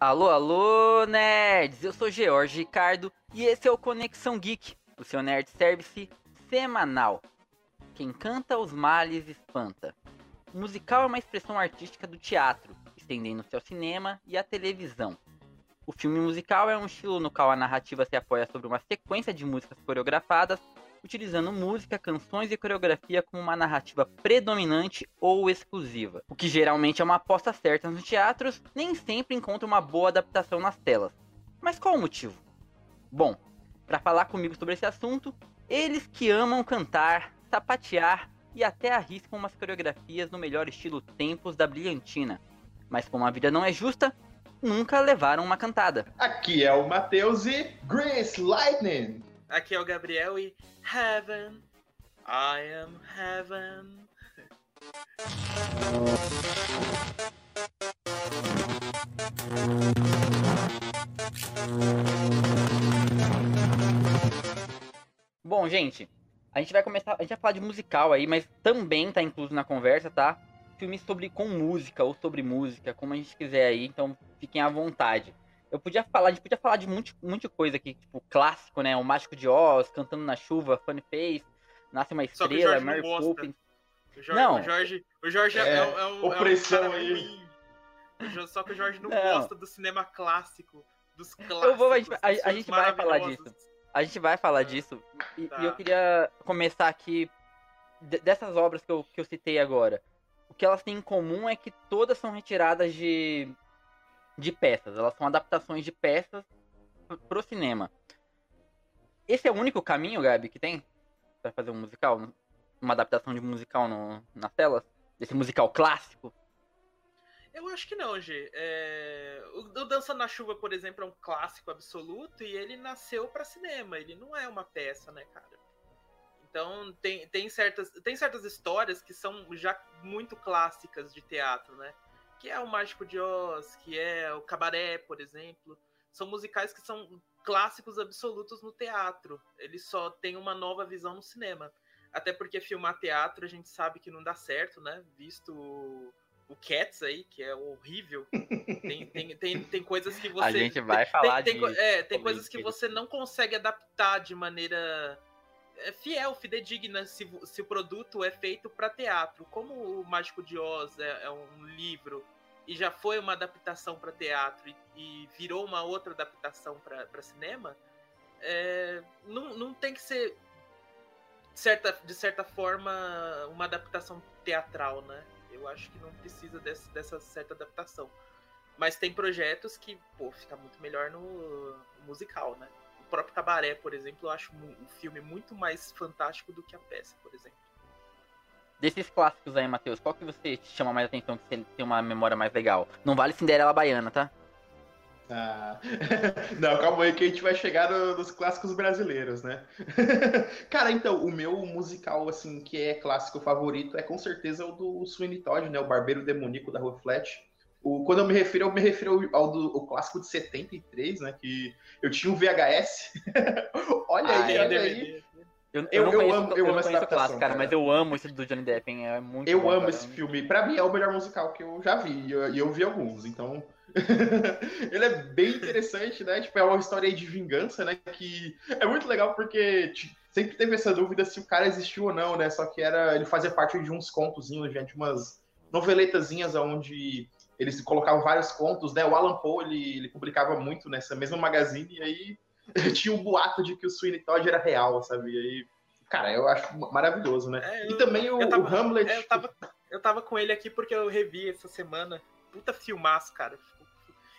Alô, alô, nerds! Eu sou George Ricardo e esse é o Conexão Geek, o seu nerd service semanal. Quem canta os males espanta. O musical é uma expressão artística do teatro, estendendo-se ao cinema e à televisão. O filme musical é um estilo no qual a narrativa se apoia sobre uma sequência de músicas coreografadas utilizando música, canções e coreografia como uma narrativa predominante ou exclusiva. O que geralmente é uma aposta certa nos teatros, nem sempre encontra uma boa adaptação nas telas. Mas qual o motivo? Bom, para falar comigo sobre esse assunto, eles que amam cantar, sapatear e até arriscam umas coreografias no melhor estilo Tempos da Brilhantina. Mas como a vida não é justa, nunca levaram uma cantada. Aqui é o Matheus e Grace Lightning. Aqui é o Gabriel e Heaven, I am Heaven. Bom, gente, a gente vai começar. A gente vai falar de musical aí, mas também tá incluso na conversa, tá? Filmes sobre com música ou sobre música, como a gente quiser aí, então fiquem à vontade. Eu podia falar, a gente podia falar de muito, muita coisa aqui, tipo, clássico, né? O Mágico de Oz, Cantando na Chuva, Funny Face, Nasce uma Estrela, Mary Poppins. O Jorge, não. O Jorge, o Jorge é, é, é, o, opressão é um aí. Só que o Jorge não, não, gosta do cinema clássico, dos clássicos. Eu vou, a gente, a, a gente vai falar disso. A gente vai falar disso. E, tá. e eu queria começar aqui dessas obras que eu, que eu citei agora. O que elas têm em comum é que todas são retiradas de de peças. Elas são adaptações de peças pro cinema. Esse é o único caminho, Gabi, que tem para fazer um musical? Uma adaptação de musical no, nas telas? Desse musical clássico? Eu acho que não, G. É... O, Dança na Chuva, por exemplo, é um clássico absoluto e ele nasceu para cinema. Ele não é uma peça, né, cara? Então tem, tem, certas, tem certas histórias que são já muito clássicas de teatro, né? Que é o Mágico de Oz, que é o Cabaré, por exemplo. São musicais que são clássicos absolutos no teatro. Eles só têm uma nova visão no cinema. Até porque filmar teatro a gente sabe que não dá certo, né? Visto o Cats aí, que é horrível. Tem, tem, tem, tem coisas que você. A gente vai falar tem, tem, É, tem coisas que você não consegue adaptar de maneira fiel, fidedigna se, se o produto é feito para teatro. Como o Mágico de Oz é, é, um livro e já foi uma adaptação para teatro e, e, virou uma outra adaptação para cinema, é, não, não tem que ser certa, de certa forma uma adaptação teatral, né? Eu acho que não precisa desse, dessa certa adaptação. Mas tem projetos que, pô, fica muito melhor no musical, né? Próprio Cabaré, por exemplo, eu acho um filme muito mais fantástico do que a peça, por exemplo. Desses clássicos aí, Matheus, qual que você te chama mais atenção, que você tem uma memória mais legal? Não vale Cinderela Baiana, tá? Ah, não, calma aí que a gente vai chegar no, nos clássicos brasileiros, né? Cara, então, o meu musical, assim, que é clássico favorito é com certeza o do Sweeney Todd, né? O Barbeiro Demoníaco da Rua Flat. O, quando eu me refiro, eu me refiro ao do ao clássico de 73, né? Que eu tinha um VHS. olha ah, aí, é, olha aí. Eu, eu, eu, eu amo, eu, eu amo essa adaptação, cara, mas eu amo esse do Johnny Depp, hein? É muito Eu bom, amo cara. esse filme. Pra mim é o melhor musical que eu já vi. E eu, eu, vi alguns, então. ele é bem interessante, né? Tipo, é uma história de vingança, né? Que é muito legal porque sempre teve essa dúvida se o cara existiu ou não, né? Só que era. Ele fazia parte de uns contozinhos, gente, umas noveletazinhas onde eles colocavam vários contos, né? O Alan Poe, ele, ele publicava muito nessa mesma magazine, e aí tinha um boato de que o Sweeney Todd era real, sabe? E aí, cara, eu acho maravilhoso, né? É, eu, e também o, tava, o Hamlet... É, eu, tava, eu tava com ele aqui porque eu revi essa semana. Puta filmaço, cara.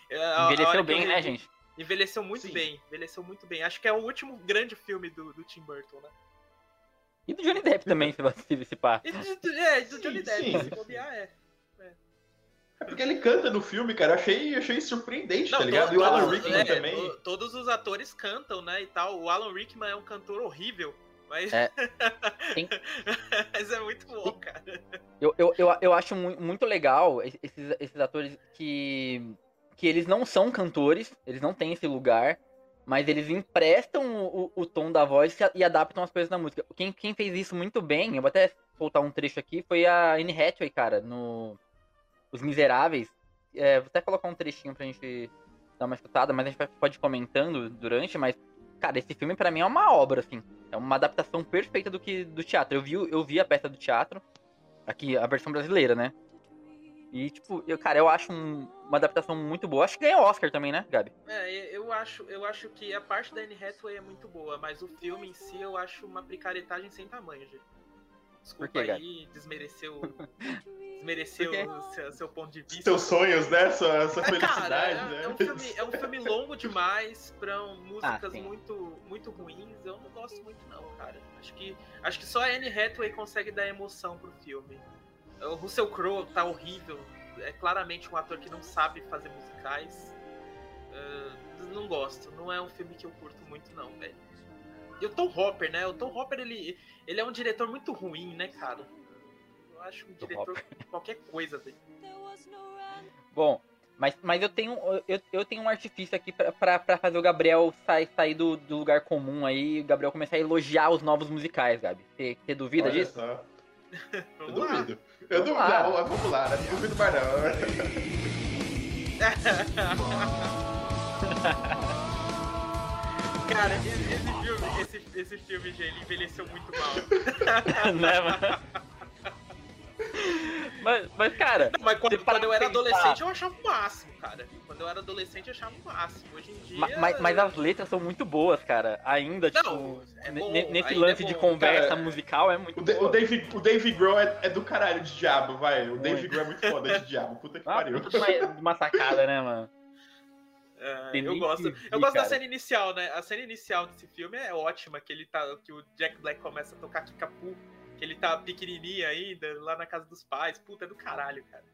É, envelheceu bem, né, gente? Envelheceu muito Sim. bem, envelheceu muito bem. Acho que é o último grande filme do, do Tim Burton, né? E do Johnny Depp também, se você se pá. É, do Johnny Depp, se bobear, é. É porque ele canta no filme, cara. Eu achei, achei surpreendente, tá Não, tá ligado? e o Alan Rickman é, também. Todos os atores cantam, né? E tal. O Alan Rickman é um cantor horrível. Mas... É. mas é muito bom, cara. Eu, eu, eu, eu acho muito legal esses, esses atores que, que eles não são cantores, eles não têm esse lugar, mas eles emprestam o, o tom da voz e adaptam as coisas da música. Quem, quem fez isso muito bem, eu vou até soltar um trecho aqui, foi a Anne Hathaway, cara, no Os Miseráveis. É, vou até colocar um trechinho pra gente dar uma escutada, mas a gente pode ir comentando durante, mas, cara, esse filme para mim é uma obra, assim. É uma adaptação perfeita do que do teatro. Eu vi, eu vi a peça do teatro, aqui, a versão brasileira, né? E, tipo, eu, cara, eu acho um, uma adaptação muito boa. Acho que ganhou Oscar também, né, Gabi? É, eu acho, eu acho que a parte da Anne Hathaway é muito boa, mas o filme em si eu acho uma picaretagem sem tamanho, gente. Desculpa quê, aí, desmereceu, desmereceu o seu, seu, ponto de vista. Seus sonhos, né? Sua, sua felicidade, cara, é, né? É um, filme, é um filme longo demais pra músicas ah, muito, muito ruins. Eu não gosto muito, não, cara. Acho que, acho que só a Anne Hathaway consegue dar emoção pro filme. O Russell Crowe tá horrível. É claramente um ator que não sabe fazer musicais. Uh, não gosto. Não é um filme que eu curto muito, não, velho. E o Tom Hopper, né? O Tom Hopper, ele, ele é um diretor muito ruim, né, cara? Eu acho um diretor qualquer coisa, velho. Bom, mas, mas eu tenho eu, eu tenho um artifício aqui para fazer o Gabriel sair, sair do, do, lugar comum aí e o Gabriel começar a elogiar os novos musicais, Gabi. Você, duvida Olha disso? Só. eu duvido. Eu duvido. Não, vamos lá? Não duvido mais não. Cara, esse, filme, esse, esse filme, gente, ele envelheceu muito mal. né, mano? Mas, mas, cara. Não, mas quando, quando eu era adolescente, eu achava o máximo, cara. Quando eu era adolescente, eu achava o máximo. Hoje em dia. Mas, mas as letras são muito boas, cara. Ainda, não, tipo. É bom, nesse lance é de conversa cara, musical é muito. O, o, Dave, o Dave Grohl é, é, do caralho de diabo, vai. O Dave Grohl é muito foda de diabo. Puta que ah, pariu. Uma sacada, né, mano? Uh, eu gosto, eu gosto da cena inicial, né? A cena inicial desse filme é ótima, que ele tá, que o Jack Black começa a tocar Kikapu que ele tá pequenininho ainda, lá na casa dos pais. Puta, é do caralho, cara.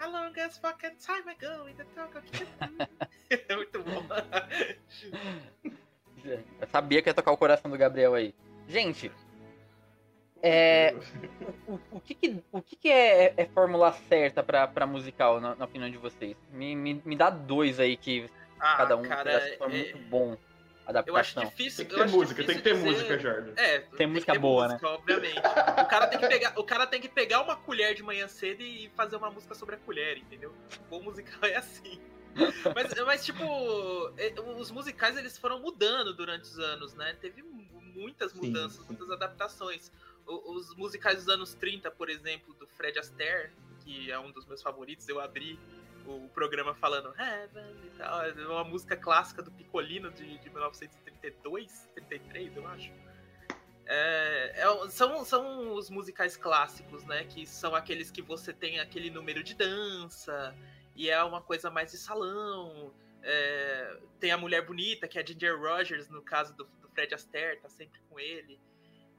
A longest fucking time ago in the talk of É muito bom. Eu sabia que ia tocar o coração do Gabriel aí. Gente, é, o, o, que, que, o que, que é, é fórmula certa pra, pra musical, na, na opinião de vocês? Me, me, me dá dois aí que ah, cada um cara, é, muito bom. Eu acho difícil. Tem que ter música, tem que ter dizer... música, Jordan. É, tem, tem música boa, música, né? Obviamente. o, cara tem que pegar, o cara tem que pegar uma colher de manhã cedo e fazer uma música sobre a colher, entendeu? O musical é assim. mas, mas, tipo, é, os musicais eles foram mudando durante os anos, né? Teve muitas mudanças, sim, sim. muitas adaptações. Os musicais dos anos 30, por exemplo, do Fred Astaire, que é um dos meus favoritos, eu abri o programa falando Heaven e tal. É uma música clássica do Picolino de, de 1932, 33, eu acho. É, é, são, são os musicais clássicos, né? Que são aqueles que você tem aquele número de dança e é uma coisa mais de salão. É, tem a mulher bonita, que é a Ginger Rogers, no caso do, do Fred Astaire, tá sempre com ele.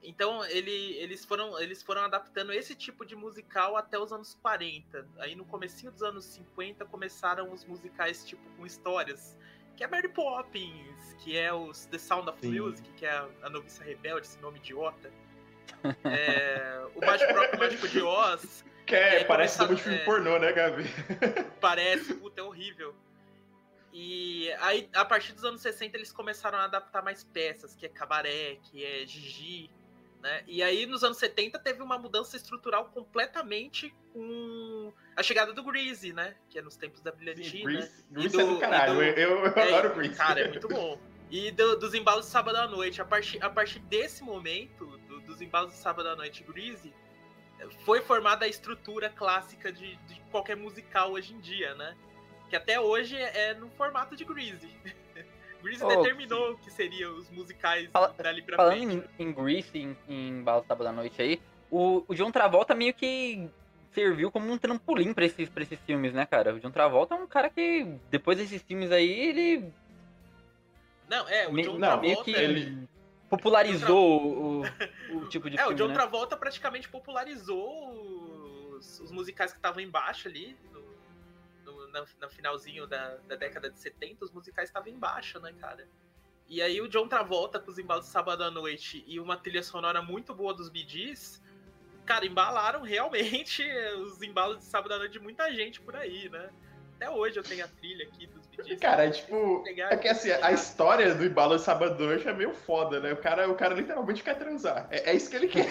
Então ele, eles, foram, eles foram adaptando esse tipo de musical até os anos 40. Aí no comecinho dos anos 50 começaram os musicais tipo com histórias. Que é Mary Poppins, que é os The Sound of Sim. Music, que é a, a noviça rebelde, esse nome idiota. É, o Mágico, próprio Mágico de Oz. Que é, parece de filme é, pornô, né, Gabi? Parece, puta, é horrível. E aí, a partir dos anos 60, eles começaram a adaptar mais peças, que é Cabaré, que é Gigi, né? E aí, nos anos 70, teve uma mudança estrutural completamente com a chegada do Greasy, né? Que é nos tempos da Brilhantina. Greasy, Greasy do, é do caralho, do, eu, eu é, adoro Greasy. Cara, é muito bom. E do, dos embalos de sábado à noite. A partir, a partir desse momento, do, dos embalos de sábado à noite Greasy, foi formada a estrutura clássica de, de qualquer musical hoje em dia, né? Que até hoje é no formato de Greasy. Grease oh, determinou o que seriam os musicais Fala, dali pra falando frente. Falando em, em Grease, em, em Bala Sábado da Noite aí, o, o John Travolta meio que serviu como um trampolim pra esses, pra esses filmes, né, cara? O John Travolta é um cara que, depois desses filmes aí, ele... Não, é, o Me, John não, Travolta... Meio que ele popularizou o, o, o, tipo de é, filme, o John né? Travolta praticamente popularizou os, os musicais que estavam embaixo ali, no, no finalzinho da, da, década de 70, os musicais estavam em baixa, né, cara? E aí o John Travolta com os embalos de sábado à noite e uma trilha sonora muito boa dos Gees, cara, embalaram realmente os embalos de sábado à noite de muita gente por aí, né? Até hoje eu tenho a trilha aqui dos Bee Cara, é tipo. É que assim, a história do Embalo Sabadão é meio foda, né? O cara, o cara literalmente quer transar. É, é isso que ele quer.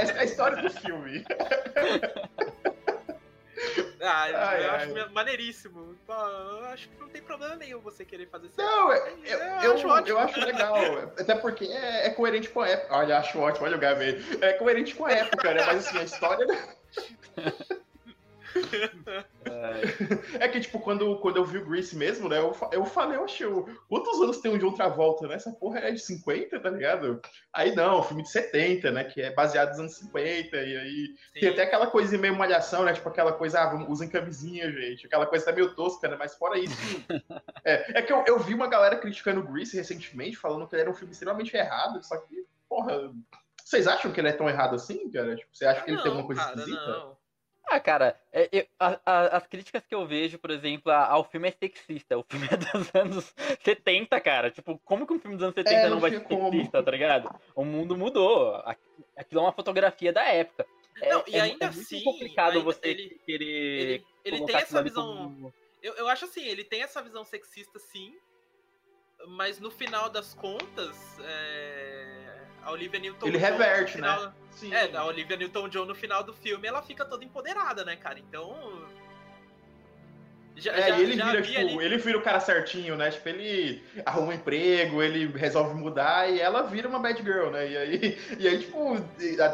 Essa é a história do filme. Ah, ai, eu ai. acho maneiríssimo. Pô, eu acho que não tem problema nenhum você querer fazer isso. Não, eu, eu, eu, acho, eu acho legal. Até porque é, é, coerente com a época. Olha, acho ótimo, olha o Gabi É coerente com a época, né? Mas assim, a história. é que, tipo, quando, quando eu vi o Grease mesmo, né? Eu, eu falei, oxe, quantos anos tem um de outra volta, né? Essa porra é de 50, tá ligado? Aí não, filme de 70, né? Que é baseado nos anos 50, e aí Sim. tem até aquela coisa meio malhação, né? Tipo aquela coisa, ah, usem camisinha, gente. Aquela coisa tá meio tosca, né? Mas fora isso. é, é que eu, eu vi uma galera criticando o Grease recentemente, falando que ele era um filme extremamente errado, só que, porra. Vocês acham que ele é tão errado assim, cara? Tipo, você acha que ele não, tem alguma coisa cara, esquisita? Não. Ah, cara, é, eu, a, a, as críticas que eu vejo, por exemplo, ao filme é sexista. O filme é dos anos 70, cara. Tipo, como que um filme dos anos 70 é, não, não vai ser sexista, tá ligado? O mundo mudou. Aquilo é uma fotografia da época. É, não, e é, ainda é muito assim, complicado ainda, você ele, querer. Ele, ele tem essa visão. Como... Eu, eu acho assim, ele tem essa visão sexista, sim. Mas no final das contas, é a Olivia Newton Ele reverte, né? final, né? Sim. É, a Olivia Newton-John no final do filme, ela fica toda empoderada, né, cara? Então... Já, é, já, e ele vira, tipo, ali... ele vira o cara certinho, né? Tipo, ele arruma um emprego, ele resolve mudar e ela vira uma bad girl, né? E aí, e aí tipo,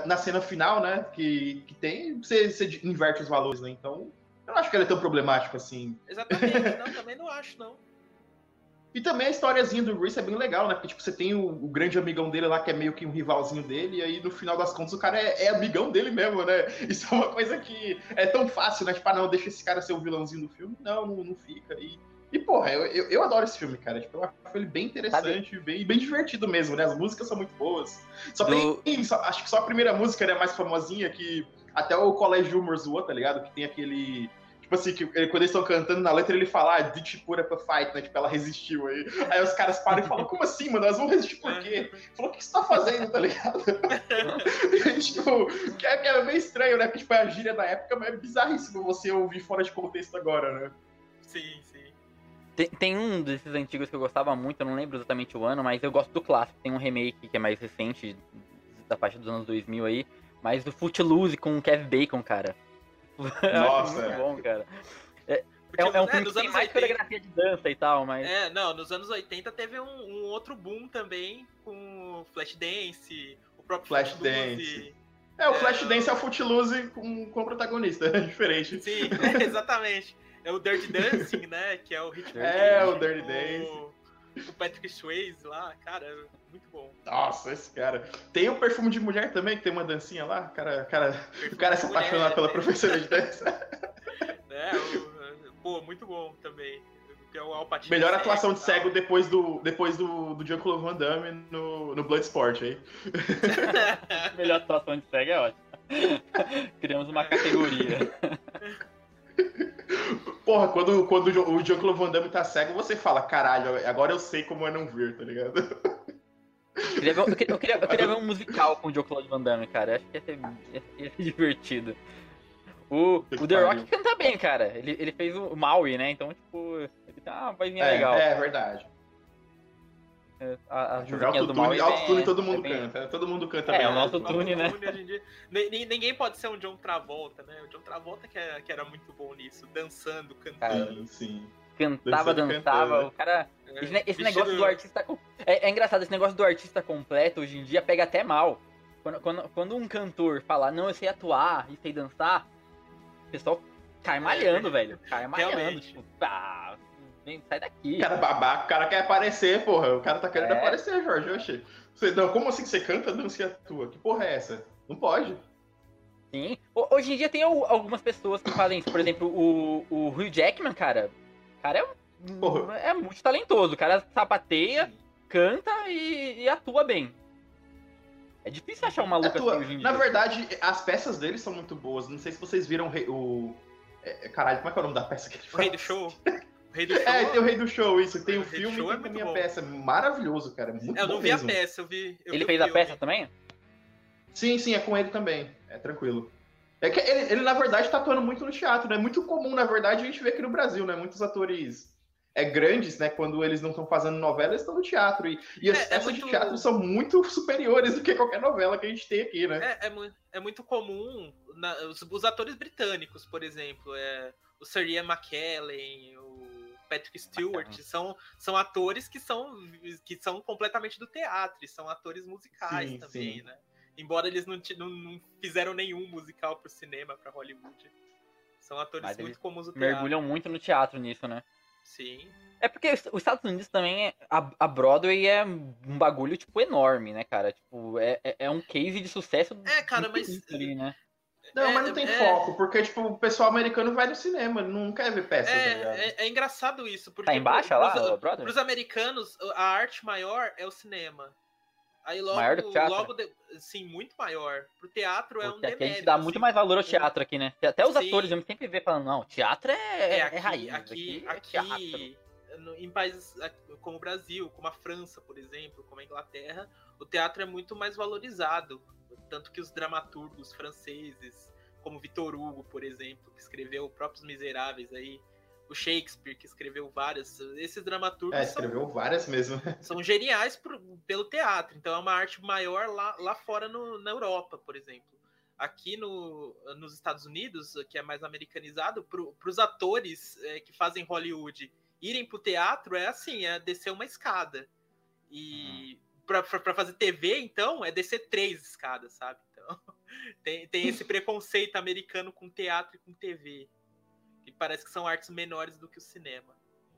na cena final, né, que, que tem, você, você inverte os valores, né? Então, eu não acho que ele é tão problemático assim. Exatamente, não, também não acho, não. E também a historiazinha do Reese é bem legal, né? Porque, tipo, você tem o, o, grande amigão dele lá, que é meio que um rivalzinho dele, e aí, no final das contas, o cara é, é, amigão dele mesmo, né? Isso é uma coisa que é tão fácil, né? Tipo, ah, não, deixa esse cara ser o vilãozinho do filme. Não, não, não fica. E, e porra, eu, eu, eu, adoro esse filme, cara. Tipo, eu acho ele bem interessante, bem, bem divertido mesmo, né? As músicas são muito boas. Só do... tem, só, acho que só a primeira música, né, mais famosinha, que até o Colégio Humor zoou, tá ligado? Que tem aquele Tipo assim, que quando eles estão cantando na letra, ele fala, ah, Ditch pura pra fight, né? Tipo, ela resistiu aí. Aí os caras param e falam, como assim, mano? Elas vão resistir por quê? Falou, o que você tá fazendo, tá ligado? e, tipo, que é, que é meio estranho, né? Porque, tipo, é a gíria da época, mas é bizarríssimo você ouvir fora de contexto agora, né? Sim, sim. Tem, tem, um desses antigos que eu gostava muito, eu não lembro exatamente o ano, mas eu gosto do clássico. Tem um remake que é mais recente, da faixa dos anos 2000 aí, mas do Footloose com o Kevin Bacon, cara. Nossa, muito é. bom, cara. É, é, é um filme que tem mais 80... coreografia de dança e tal, mas... É, não, nos anos 80 teve um, um outro boom também com Flashdance, o próprio Flashdance. É, o é, Flashdance é o Footloose com, com o protagonista, é diferente. Sim, é, exatamente. É o Dirty Dancing, né, que é o ritmo. É, o Dirty Dancing o Patrick Swayze lá, cara, muito bom. Nossa, esse cara. Tem o perfume de mulher também, que tem uma dancinha lá. O cara, cara, o cara se apaixonar pela professora de dança. É, o, pô, muito bom também. É o Alpatino Melhor atuação de cego depois do, depois do, do Jean-Claude Van Damme no, no Bloodsport aí. Melhor atuação de cego é ótimo. Criamos uma categoria. Porra, quando, quando o Jean-Claude Van Damme tá cego, você fala, caralho, agora eu sei como é não ver, tá ligado? Eu queria, ver, eu, queria, eu, queria, eu queria ver um musical com o Jean-Claude Van Damme, cara. Acho que ia ser, ia ser divertido. O, o The Rock canta bem, cara. Ele, ele fez o Maui, né? Então, tipo, ele tá uma vozinha é, legal. É, verdade. A, a autotune, do autotune todo mundo é canta. Bem... Todo mundo canta É, bem, o autotune, né? ninguém pode ser um John Travolta, né? O John Travolta que, é, que era muito bom nisso, dançando, cantando. sim. Cantava, dançando, dançava, cantando. o cara. É, esse, esse negócio do artista. É, é, engraçado, esse negócio do artista completo hoje em dia pega até mal. Quando, quando, quando um cantor fala, não, eu sei atuar e sei dançar, o pessoal cai malhando, velho. Cai malhando. Realmente. Tipo, ah, sai daqui. Cara babaca, o cara quer aparecer, porra. O cara tá querendo é. aparecer, Jorge. Oxi. Você, não, como assim que você canta, dança e atua? Que porra é essa? Não pode. Sim. Hoje em dia tem algumas pessoas que fazem isso. Por exemplo, o, o Hugh Jackman, cara. O cara é, é muito talentoso. O cara sapateia, canta e, e atua bem. É difícil achar uma maluco atua. assim hoje em dia. Na verdade, as peças dele são muito boas. Não sei se vocês viram o. o... É, caralho, como é que é o nome da peça que ele faz? O Rei do Show. Rei do é, Show. É, tem o Rei do Show, isso. Tem o, o filme e é tem a minha bom. peça. Maravilhoso, cara. Muito é, eu não vi mesmo. a peça, eu vi. Eu ele vi fez a peça também? Sim, sim, é com ele também. É tranquilo. É que ele, ele, na verdade, tá atuando muito no teatro, né? É muito comum, na verdade, a gente ver aqui no Brasil, né? Muitos atores é, grandes, né? Quando eles não estão fazendo novela, eles estão no teatro. E, e as É, é peças muito- de teatro são muito superiores do que qualquer novela que a gente tem aqui, né? É, é, é muito comum na- os, os atores britânicos, por exemplo, é, o Sir Ian McKellen, o Patrick Stewart, são, são atores que são, que são completamente do teatro, e são atores musicais Sim, também, sim. né? Embora eles não, não, não fizeram nenhum musical pro cinema, pra Hollywood. São atores Mas muito comuns do teatro. Mergulham muito no teatro nisso, né? Sim. É porque os os Estados Unidos também, é, a, a Broadway é um bagulho, tipo, enorme, né, cara? Tipo, é, é, é um case de sucesso. É, cara, mas- ali, né? Não, É, mas não tem é- foco, porque, tipo, o pessoal americano vai no cinema, não quer ver peça, tá? É, é, é engraçado isso, porque Tá embaixo lá, pros- Broadway? Para os americanos, a arte maior é o cinema. Aí logo, Maior do que o teatro? logo de- sim, muito maior. Pro teatro é um aqui a demérito. gente dá muito assim. mais valor ao teatro aqui, né? Até os Sim. atores, eu sempre vê falando, não, teatro é, É, é, aqui, raiz. aqui, é aqui, teatro. no- em países aqui, como o Brasil, como a França, por exemplo, como a Inglaterra, o teatro é muito mais valorizado. Tanto que os dramaturgos franceses, como Victor Hugo, por exemplo, que escreveu Próprios Miseráveis aí, o Shakespeare, que escreveu várias, esses dramaturgos É, são escreveu várias mesmo. são geniais por- pelo teatro. Então é uma arte maior lá, lá fora no- na Europa, por exemplo. Aqui no, nos Estados Unidos, que é mais americanizado, para os atores é, que fazem Hollywood irem pro teatro é assim, é descer uma escada. E pra para fazer TV, então, é descer três escadas, sabe? Então, tem, tem esse preconceito americano com teatro e com TV. Que parece que são artes menores do que o cinema.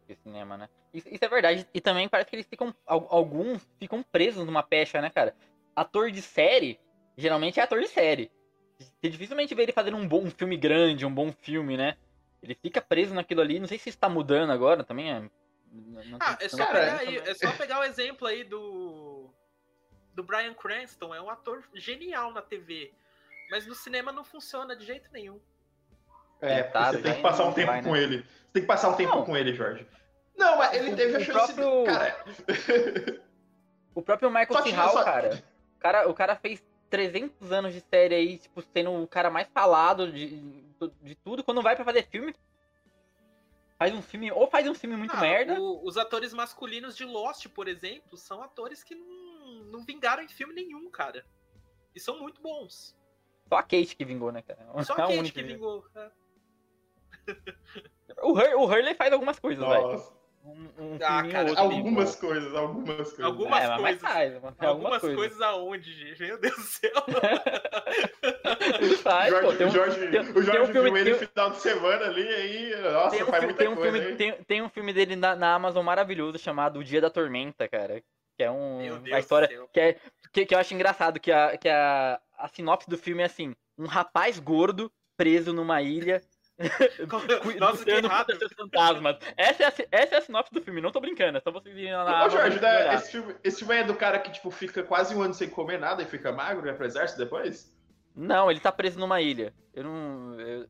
de cinema, né? Isso, isso é verdade. E também parece que eles ficam. al- Alguns ficam presos numa pecha, né, cara? Ator de série, geralmente é ator de série. Você dificilmente vê ele fazendo um bom um filme grande, um bom filme, né? Ele fica preso naquilo ali. Não sei se isso tá mudando agora também. É... não- não Ah, é só, pegar aí, é só pegar o exemplo aí do. Do Brian Cranston, é um ator genial na TV. Mas no cinema não funciona de jeito nenhum. É, Tentado, você tem que passar um tempo vai, né? com ele. Você tem que passar um tempo Não. com ele, Jorge. Não, mas ele O- teve a o chance. próprio- Cara, O próprio Michael Só C. Hall, só- cara. O, cara. o cara fez 300 anos de série aí, tipo, sendo o cara mais falado de, de tudo. Quando vai pra fazer filme, faz um filme, ou faz um filme muito Ah, merda. o- os atores masculinos de Lost, por exemplo, são atores que não, não vingaram em filme nenhum, cara. E são muito bons. Só a Kate que vingou, né, cara? Só É a a Kate única que vingou. é. O, Hur o Hurley faz algumas coisas, velho. Um, um Ah, cara. Algumas coisas, algumas coisas. Algumas é, coisas. faz, mas faz Algumas coisas. aonde, gente? Meu Deus do céu. Faz, Jorge, pô, tem um- o Jorge, tem- o tem Jorge um filme- viu ele no tem- final de semana ali, aí, nossa, Tem um, faz muita tem um coisa, filme, tem, tem um filme dele na, na Amazon maravilhoso chamado O Dia da Tormenta, cara. Que é um, Meu Deus uma história que, é, que, que eu acho engraçado, que, a, que a, a sinopse do filme é assim, um rapaz gordo preso numa ilha Nossa, que errado. fantasmas. Essa é, a, essa é a sinopse do filme, não tô brincando, é só vocês irem lá na Ô, Jorge, né, esse, filme, esse filme é do cara que, tipo, fica quase um ano sem comer nada e fica magro e vai pro exército depois? Não, ele tá preso numa ilha. Eu não. eu-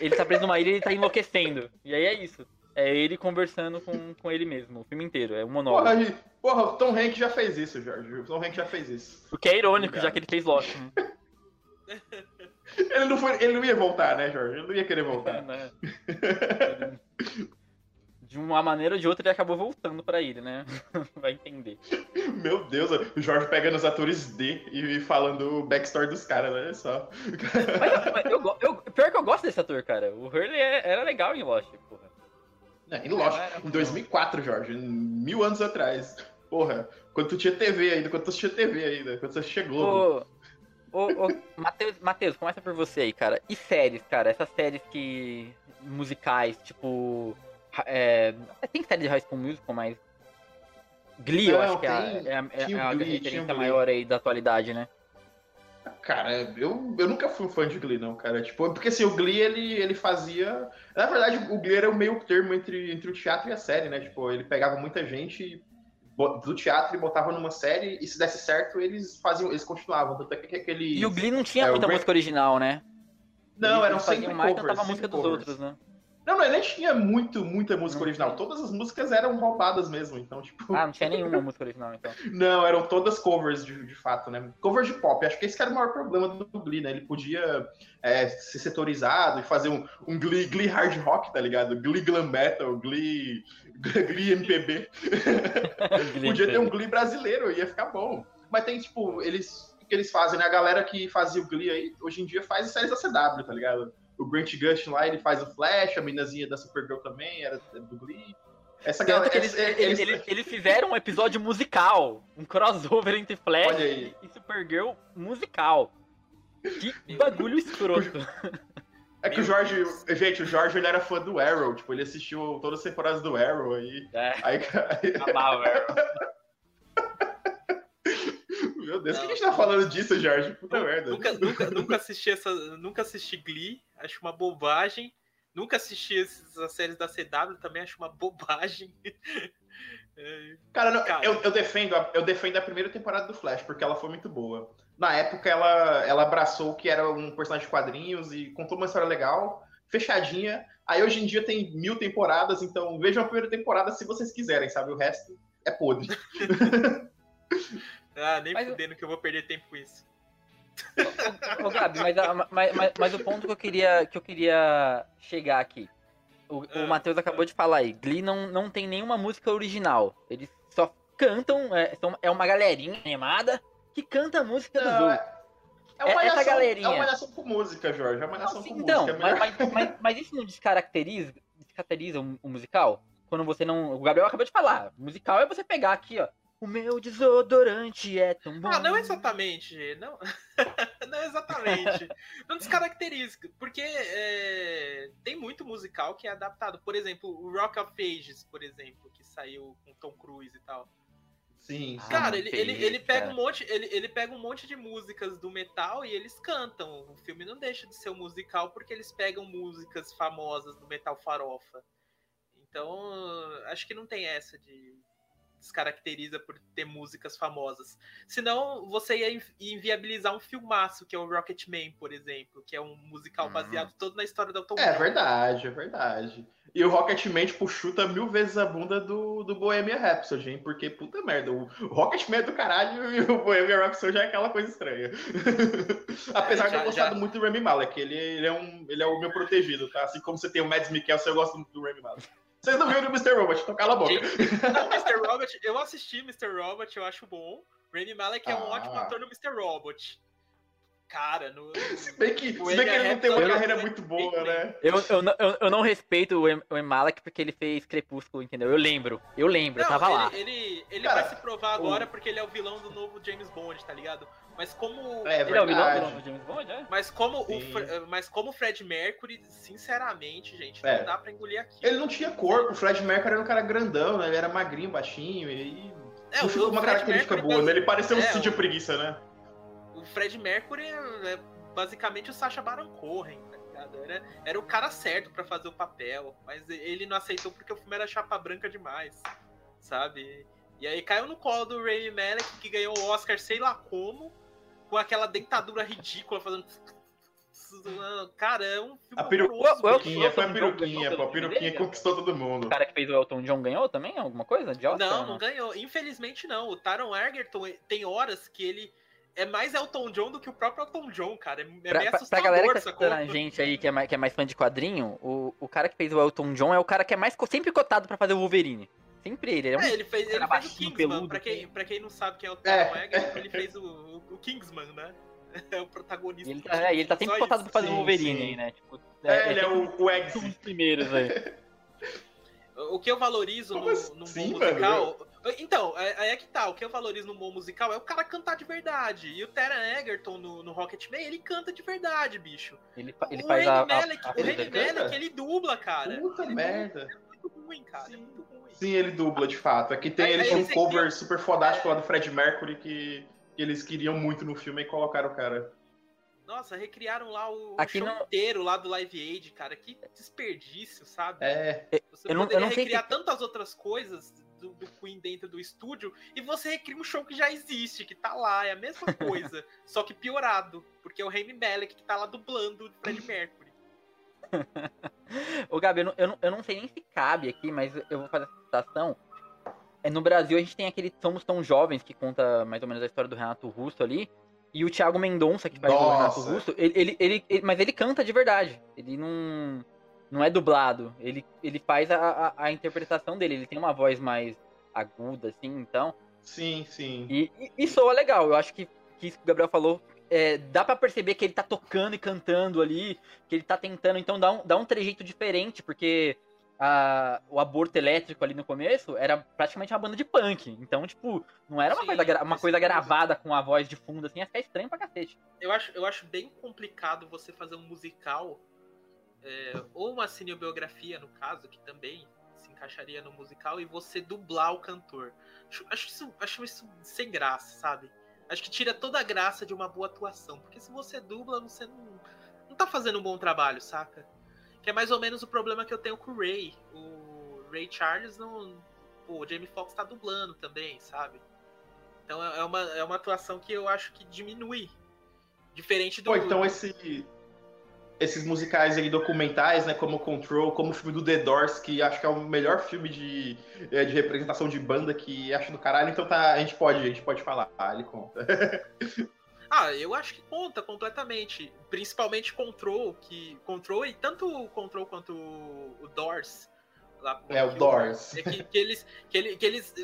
ele tá preso numa ilha e ele tá enlouquecendo. E aí é isso. É ele conversando com, com ele mesmo, o filme inteiro. É um monólogo. Porra, porra, o Tom Hanks já fez isso, Jorge. O Tom Hanks já fez isso. O que é irônico, Obrigado. já que ele fez Lost. né? Ele não, foi, ele não ia voltar, né, Jorge? Ele não ia querer voltar. Né? De uma maneira ou de outra ele acabou voltando pra ele, né? Vai entender. Meu Deus, o Jorge pegando os atores D e falando o backstory dos caras, né? Só. Mas, mas eu, eu- pior que eu gosto desse ator, cara. O Hurley é- era legal em Lost, É, em Lost, Era em muito 2004, Jorge, mil anos atrás. Porra, quando tu tinha TV ainda, quando tu assistia TV ainda, quando assistia Globo. Ô, ô, ô, Matheus, Matheus, começa por você aí, cara. E séries, cara? Essas séries que. musicais, tipo. É, tem série de High School Musical, mas. Glee, eu Não, acho que é a, é a- é tinha a tinha referência maior aí da atualidade, né? Cara, eu, eu nunca fui um fã de Glee, não, cara. Tipo, porque assim, o Glee, ele, ele fazia. Na verdade, o Glee era o meio termo entre, entre o teatro e a série, né? Tipo, ele pegava muita gente do teatro e botava numa série, e se desse certo, eles faziam, eles continuavam. Tanto é que aquele. E o Glee não tinha É, muita música original, né? Não, eram sempre mais covers. cantava a música sempre dos covers. outros, né? Não, não, ele nem tinha muito, muita música original. Todas as músicas eram roubadas mesmo, então, tipo. Ah, não tinha nenhuma música original, então. Não, eram todas covers de, de fato, né? Covers de pop. Acho que esse era o maior problema do Glee, né? Ele podia é, ser setorizado e fazer um, um Glee, Glee hard rock, tá ligado? Glee glam metal, Glee, Glee MPB. podia ter um Glee brasileiro, ia ficar bom. Mas tem, tipo, eles. O que eles fazem, né? A galera que fazia o Glee aí, hoje em dia faz séries da CW, tá ligado? O Grant Gustin lá, ele faz o Flash, a minazinha da Supergirl também era do Glee. Essa galera, eles, eles, eles, eles, fizeram um episódio musical, um crossover entre Flash e Supergirl musical. Que bagulho escroto. É que o Jorge, gente, o Jorge ele era fã do Arrow, tipo, ele assistiu todas as temporadas do Arrow aí. É. Aí, Amava o Arrow. Meu Deus, por que a gente tá falando disso, Jorge? Puta merda. Nunca, nunca, nunca assisti essa. Nunca assisti Glee, acho uma bobagem. Nunca assisti as séries da CW, também acho uma bobagem. Cara, não, Cara. Eu, eu, defendo, eu defendo a primeira temporada do Flash, porque ela foi muito boa. Na época, ela, ela abraçou o que era um personagem de quadrinhos e contou uma história legal, fechadinha. Aí hoje em dia tem mil temporadas, então vejam a primeira temporada se vocês quiserem, sabe? O resto é podre. Ah, nem mas, fudendo que eu vou perder tempo com isso. Ô, ô Gabi, mas, mas, mas, mas, o ponto que eu queria, que eu queria chegar aqui. O, o Matheus acabou de falar aí. Glee não, não tem nenhuma música original. Eles só cantam. É, são, é uma galerinha animada que canta a música do outros. É, é uma essa galerinha. É uma malhação com música, Jorge. É uma malhação com então, música. É mas, mas, mas, isso não descaracteriza, descaracteriza o, o musical? Quando você não. O Gabriel acabou de falar. O musical é você pegar aqui, ó o meu desodorante é tão bom. Ah, não exatamente. Não, não exatamente. não descaracteriza. Porque é, tem muito musical que é adaptado. Por exemplo, o Rock of Ages, por exemplo, que saiu com Tom Cruise e tal. Sim. Cara, ah, ele, ele, ele, pega um monte, ele, ele pega um monte de músicas do metal e eles cantam. O filme não deixa de ser um musical porque eles pegam músicas famosas do metal farofa. Então, acho que não tem essa de descaracteriza por ter músicas famosas. Senão, você ia inviabilizar um filmaço, que é o Rocketman, por exemplo, que é um musical hum. baseado todo na história do automóvel. É verdade, é verdade. E o Rocketman, tipo, chuta mil vezes a bunda do, do Bohemian Rhapsody, hein? Porque, puta merda, o Rocketman é do caralho e o Bohemian Rhapsody já é aquela coisa estranha. Apesar é, já, de eu gostar já... muito do Remy Malek, ele, ele, é um, ele é o meu protegido, tá? Assim como você tem o Mads Mikkelsen, eu gosto muito do Remy Malek. Vocês não viram o Mr. Robot, então cala a boca. Não, Mr. Robot, eu assisti Mr. Robot, eu acho bom. Rami Malek é um ah. ótimo ator no Mr. Robot. Cara, no. Se bem que, se bem que ele não tem uma carreira muito boa, né? Eu, eu, eu, eu não respeito o, o Malek porque ele fez Crepúsculo, entendeu? Eu lembro, eu lembro, não, eu tava ele, lá. Ele, ele Cara, vai se provar agora o... porque ele é o vilão do novo James Bond, tá ligado? Mas como. É, ele é o vilão do James Bond, é? Mas como, o, mas como o Fred Mercury, sinceramente, gente, é. não dá pra engolir aqui. Ele não tinha corpo, o Fred Mercury era um cara grandão, né? Ele era magrinho, baixinho, e. É, não ficou uma Fred característica Mercury boa, né? Ele pareceu um é, Cid Preguiça, né? O Fred Mercury é basicamente o Sacha Baron Cohen, tá ligado? Era, era o cara certo para fazer o papel, mas ele não aceitou porque o filme era chapa branca demais, sabe? E aí caiu no colo do Ray Malek, que ganhou o Oscar sei lá como, com aquela dentadura ridícula, fazendo. Cara, é um filme. A peruquinha, foi a peruquinha, pô. A peruquinha conquistou todo mundo. O cara que fez o Elton John ganhou também? Alguma coisa? De Oscar, não, não ganhou. Infelizmente não. O Taron Egerton tem horas que ele é mais Elton John do que o próprio Elton John, cara. É, é pra, meio assustador, pra galera que tá a gente aí, que é, mais, que é mais fã de quadrinho, o, o cara que fez o Elton John é o cara que é mais sempre cotado pra fazer o Wolverine. Sempre ele. Ele, é, um é, ele fez, ele fez o Kingsman. Peludo, pra, quem, pra quem não sabe quem é o Taron é. Egerton, ele fez o, o Kingsman, né? é o protagonista. Ele tá, é, ele tá sempre cotado pra fazer o Wolverine aí, né? Tipo, é, é, ele é, o, o Eggs. Um dos primeiros aí. o que eu valorizo no, assim, no assim, musical. Mano? Então, aí é que tá. O que eu valorizo no bom musical é o cara cantar de verdade. E o Terra Egerton no, no Rocketman, ele canta de verdade, bicho. Ele, ele o faz Remy a, Malek, a, a, o Remy Malek, ele dubla, cara. Puta ele merda. Dubla, é ruim, cara. É Sim. É muito ruim. Sim, ele dubla, de fato. Aqui tem, ele tinha um cover que... super fodástico é... lá do Fred Mercury que, que eles queriam muito no filme e colocaram o cara. Nossa, recriaram lá o Aqui show não... inteiro lá do Live Aid, cara. Que desperdício, sabe? É. Você eu não, eu não recriar que... tantas outras coisas do, do, Queen dentro do estúdio e você recria um show que já existe, que tá lá, é a mesma coisa, só que piorado, porque é o Remy Malek que tá lá dublando o Fred Mercury. Ô, Gabi, eu não, eu, não, eu não sei nem se cabe aqui, mas eu vou fazer essa citação. É, no Brasil, a gente tem aquele Somos Tão Jovens, que conta mais ou menos a história do Renato Russo ali. E o Thiago Mendonça, que faz o Renato Russo, ele, ele, ele, ele, mas ele canta de verdade. Ele não, não é dublado. Ele, ele faz a, a, a interpretação dele. Ele tem uma voz mais aguda, assim, então. Sim, sim. E, e, e soa legal. Eu acho que, que isso que o Gabriel falou é, dá para perceber que ele tá tocando e cantando ali, que ele tá tentando, então dá um, dá um trejeito diferente, porque a, o aborto elétrico ali no começo era praticamente uma banda de punk. Então, tipo, não era uma, Sim, coisa, uma coisa gravada com a voz de fundo, assim, ia ficar estranho pra cacete. Eu acho, eu acho bem complicado você fazer um musical, é, ou uma cinebiografia, no caso, que também se encaixaria no musical, e você dublar o cantor. Acho, acho, isso, acho isso sem graça, sabe? Acho que tira toda a graça de uma boa atuação. Porque se você dubla, você não, não tá fazendo um bom trabalho, saca? Que é mais ou menos o problema que eu tenho com o Ray. O Ray Charles não. Pô, o Jamie Foxx tá dublando também, sabe? Então é, é uma, é uma atuação que eu acho que diminui. Diferente do. Pô, então esse, esses musicais aí documentais, né, como Control, como o filme do The Doors, que acho que é o melhor filme de, é, de representação de banda que acho do caralho, então tá, a gente pode, a gente pode falar, ah, ele conta. ah, eu acho que conta completamente, principalmente Control, que Control e tanto o Control quanto o Doors, lá, é o Doors. É que, que eles que, ele, que eles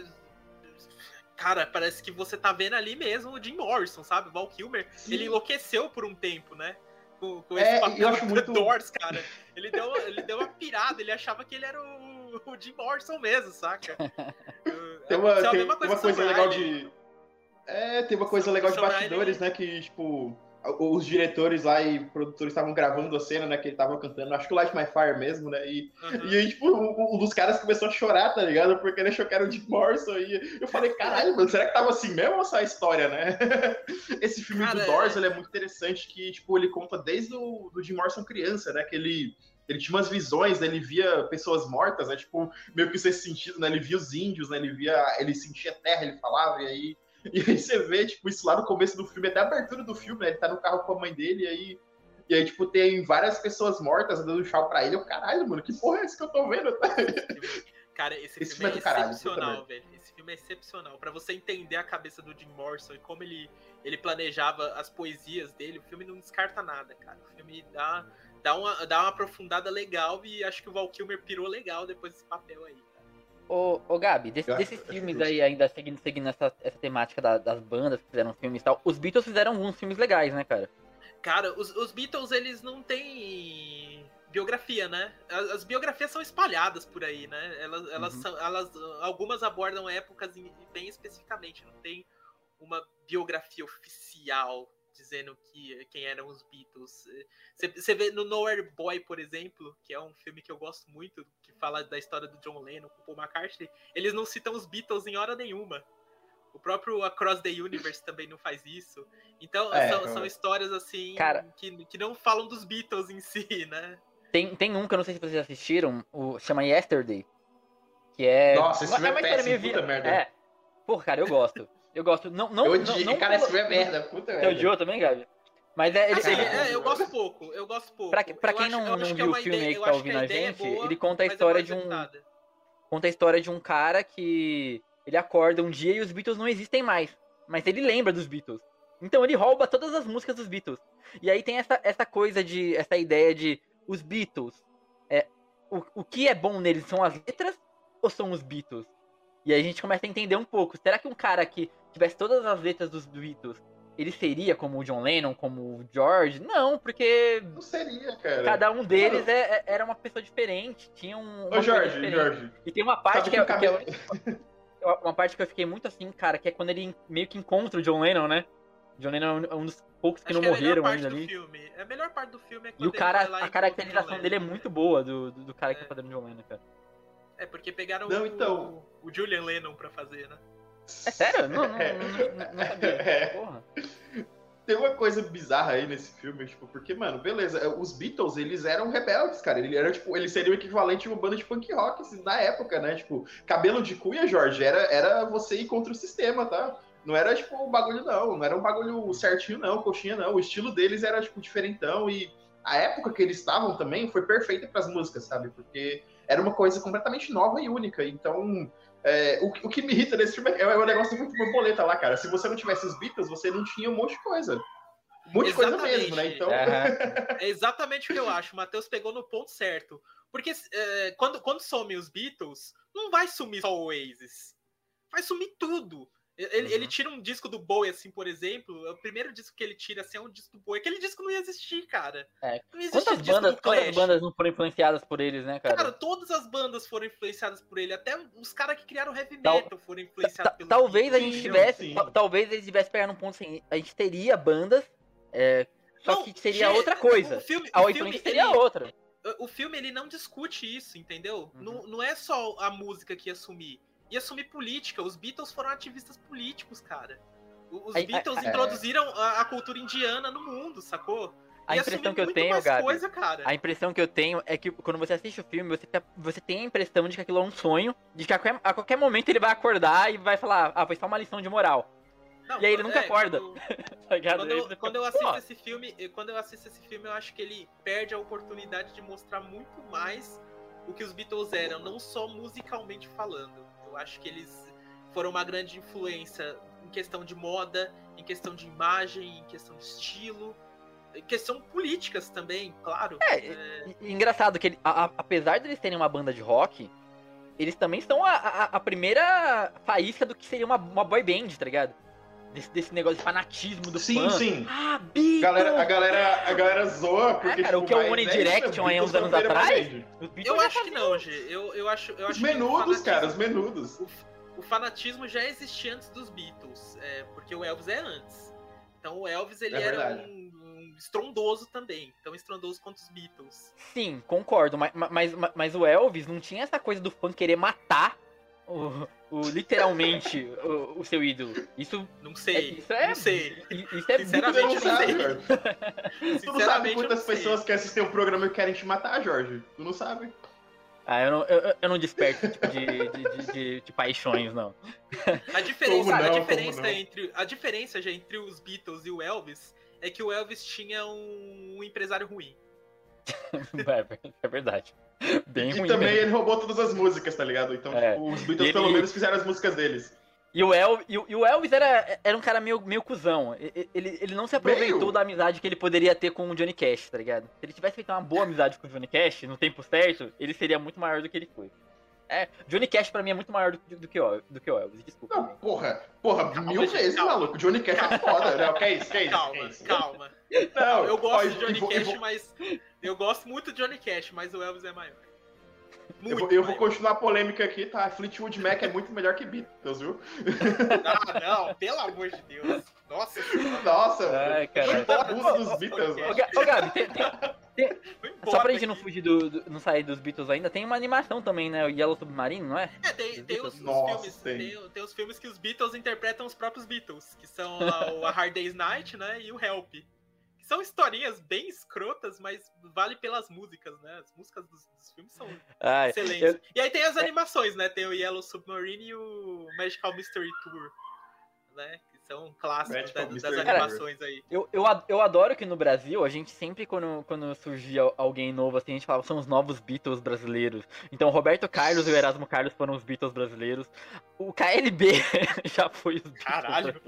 cara, parece que você tá vendo ali mesmo o Jim Morrison, sabe? O Val Kilmer, Sim. ele enlouqueceu por um tempo, né? Com, com esse é, papel eu acho muito... Doors, cara. Ele deu, ele deu uma pirada, ele achava que ele era o, o Jim Morrison mesmo, saca? tem uma, é tem, coisa, uma coisa legal de. É, tem uma coisa legal de bastidores, né? Que, tipo, os diretores lá e produtores estavam gravando a cena, né? Que ele tava cantando, acho que o Light My Fire mesmo, né? E, uhum. e aí, tipo, um, um, dos caras começou a chorar, tá ligado? Porque ele achou que era o Jim Morrison. E eu falei, caralho, mano, será que tava assim mesmo essa história, né? Esse filme Cara, do Doors, é... ele é muito interessante, que, tipo, ele conta desde o do Jim Morrison criança, né? Que ele. Ele tinha umas visões, né? ele via pessoas mortas, né? Tipo, meio que esse sentido, né? Ele via os índios, né? Ele via. Ele sentia terra, ele falava, e aí e aí você vê, tipo, isso lá no começo do filme, até a abertura do filme, né? Ele tá no carro com a mãe dele, e aí. E aí, tipo, tem várias pessoas mortas dando chau pra ele. Eu, caralho, mano, que porra é esse que eu tô vendo? Cara, esse, esse filme, filme, é, é caralho, excepcional, velho. Esse filme é excepcional. Pra você entender a cabeça do Jim Morrison e como ele, ele planejava as poesias dele, o filme não descarta nada, cara. O filme dá, dá, uma, dá uma aprofundada legal e acho que o Val Kilmer pirou legal depois desse papel aí. Ô, ô Gabi, desse, desses filmes aí, ainda seguindo, seguindo essa, essa temática da, das bandas que fizeram filmes e tal, os Beatles fizeram alguns filmes legais, né, cara? Cara, os, os Beatles, eles não têm biografia, né? As, as, biografias são espalhadas por aí, né? Elas, elas, uhum. são, elas algumas abordam épocas bem especificamente, não tem uma biografia oficial dizendo que quem eram os Beatles. Você vê no Nowhere Boy, por exemplo, que é um filme que eu gosto muito, que fala da história do John Lennon com Paul McCartney, eles não citam os Beatles em hora nenhuma. O próprio Across the Universe também não faz isso. Então, é, são, são, histórias assim cara, que, que não falam dos Beatles em si, né? Tem, tem um que eu não sei se vocês assistiram, o chama Yesterday. Que é. Nossa, esse filme é, é péssimo, puta merda. É. Porra, cara, eu gosto. Eu gosto. Não, não, eu odiei, não, não cara, esse filme é merda, puta merda. Você odiou também, Gabi? Mas é, ele, assim, ele... é, eu gosto pouco, eu gosto pouco. Pra, pra quem acho, não, não viu é o filme ideia, aí que tá ouvindo a, a gente, é boa, ele conta a história de um. Conta a história de um cara que ele acorda um dia e os Beatles não existem mais. Mas ele lembra dos Beatles. Então ele rouba todas as músicas dos Beatles. E aí tem essa, essa coisa de. essa ideia de os Beatles. É, o, o que é bom neles são as letras ou são os Beatles? E aí a gente começa a entender um pouco. Será que um cara que tivesse todas as letras dos Beatles, ele seria como o John Lennon, como o George? Não, porque. Não seria, cara. Cada um deles é, é, era uma pessoa diferente. Tinha um. Ô, Jorge, Jorge. E tem uma parte que, que, é, que é, Uma parte que eu fiquei muito assim, cara, que é quando ele meio que encontra o John Lennon, né? John Lennon é um dos poucos que Acho não que morreram ainda ali. Filme. É a melhor parte do filme é quando E o cara, a caracterização dele é muito boa do, do, do cara é. que tá fazendo John Lennon, cara. É, porque pegaram não, o, então... o Julian Lennon pra fazer, né? É sério? Não, não, não, não sabia. É. Porra. Tem uma coisa bizarra aí nesse filme, tipo, porque, mano, beleza, é, os Beatles, eles eram rebeldes, cara. Eles eram, tipo, eles seriam o equivalente de uma banda de punk rock assim, na época, né? Tipo, cabelo de cunha, Jorge, era, era você ir contra o sistema, tá? Não era, tipo, um bagulho, não. Não era um bagulho certinho, não, coxinha, não. O estilo deles era, tipo, diferentão e a época que eles estavam também foi perfeita para as músicas, sabe? Porque era uma coisa completamente nova e única. Então, é, o, o, que me irrita nesse filme é, é um negócio muito borboleta lá, cara. Se você não tivesse os Beatles, você não tinha um monte de coisa. Um monte de coisa mesmo, né? Então. É, é exatamente o que eu acho. O Matheus pegou no ponto certo. Porque é, quando, quando somem os Beatles, não vai sumir só o Oasis. Vai sumir tudo. Ele, uhum. ele, tira um disco do Bowie, assim, por exemplo. O primeiro disco que ele tira, assim, é um disco do Bowie. Aquele disco não ia existir, cara. É. Quantas, bandas, quantas bandas não foram influenciadas por eles, né, cara? Cara, todas as bandas foram influenciadas por ele. Até os caras que criaram heavy metal Tal, foram influenciados pelo Talvez a gente tivesse. Talvez eles tivessem pegado um ponto assim. A gente teria bandas. É, só não, que seria outra coisa. O filme, a o filme seria ele, outra. O filme ele não discute isso, entendeu? Uhum. Não, não é só a música que ia sumir e assumir política. Os Beatles foram ativistas políticos, cara. Os ai, Beatles ai, introduziram a, a, cultura indiana no mundo, sacou? A impressão que eu tenho, Gabi, coisa, a impressão que eu tenho é que quando você assiste o filme, você, você tem a impressão de que aquilo é um sonho, de que a qualquer, a qualquer momento ele vai acordar e vai falar, ah, foi só uma lição de moral. Não, e aí ele nunca é, acorda. Quando, tá quando, eu, quando eu assisto esse filme, quando eu assisto esse filme, eu acho que ele perde a oportunidade de mostrar muito mais o que os Beatles eram, não só musicalmente falando. Eu acho que eles foram uma grande influência em questão de moda, em questão de imagem, em questão de estilo, em questão políticas também, claro. É, é... engraçado que ele, a, a, apesar de eles terem uma banda de rock, eles também são a, a, a primeira faísca do que seria uma, uma boy band, tá ligado? Desse, desse, negócio de fanatismo do sim, fã. Sim, sim. Ah, Beatles! Galera, a, galera, a galera zoa porque, é, cara, tipo, o que é o One Direction aí uns anos atrás? Eu acho que não, G. Eu, eu acho, eu os acho menudos, cara, os menudos. O, o, fanatismo já existia antes dos Beatles, é, porque o Elvis é antes. Então o Elvis, ele é era um, um, estrondoso também, tão estrondoso quanto os Beatles. Sim, concordo, mas, mas, mas o Elvis não tinha essa coisa do fã querer matar o, o literalmente o, o, seu ídolo. Isso não sei. É, isso é, não sei. Isso é Sinceramente, não sei. tu não sabe quantas pessoas que assistem o programa e querem te matar, Jorge. Tu não sabe. Ah, eu não, eu, eu não desperto tipo de, de, de, de, paixões, não. A diferença, não, a diferença entre. A diferença já entre os Beatles e o Elvis é que o Elvis tinha um, um empresário ruim. é, é verdade. Bem e ruim também mesmo. ele roubou todas as músicas, tá ligado? Então, é. tipo, os Beatles ele... pelo menos fizeram as músicas deles. E o, El, e, o, Elvis era, era um cara meio, meio cuzão. Ele, ele não se aproveitou meio? da amizade que ele poderia ter com o Johnny Cash, tá ligado? Se ele tivesse feito uma boa amizade com o Johnny Cash, no tempo certo, ele seria muito maior do que ele foi. É, Johnny Cash pra mim é muito maior do, do, que, o, do que o Elvis, desculpa. Não, porra, porra, calma, mil vezes, calma. maluco. Johnny Cash é foda, né? Que é isso, que é isso? Calma, que é isso? calma. Não, eu gosto ó, de Johnny vou, Cash, vou... mas. Eu gosto muito de Johnny Cash, mas o Elvis é maior. eu vou, eu vou continuar a polêmica aqui, tá? Fleetwood Mac é muito melhor que Beatles, viu? Ah, não, pelo amor de Deus. Nossa, Nossa, Ai, cara. abuso dos Beatles, mano. Ô, Gabi, tem, tem, tem... só pra gente não fugir do, do, não sair dos Beatles ainda, tem uma animação também, né? O Yellow Submarine, não é? É, tem, tem os, os Nossa, filmes. Tem. Tem, tem. os filmes que os Beatles interpretam os próprios Beatles, que são a, a Hard Day's Night, né? E o Help. São historinhas bem escrotas, mas vale pelas músicas, né? As músicas dos, dos filmes são Ai, excelentes. Eu... E aí tem as animações, né? Tem o Yellow Submarine e o Magical Mystery Tour, né? São clássicos da, das animações aí. Eu, eu, eu adoro que no Brasil, a gente sempre, quando, quando surgia alguém novo, assim, a gente falava, são os novos Beatles brasileiros. Então, Roberto Carlos e o Erasmo Carlos foram os Beatles brasileiros. O KLB já foi os Beatles Caralho.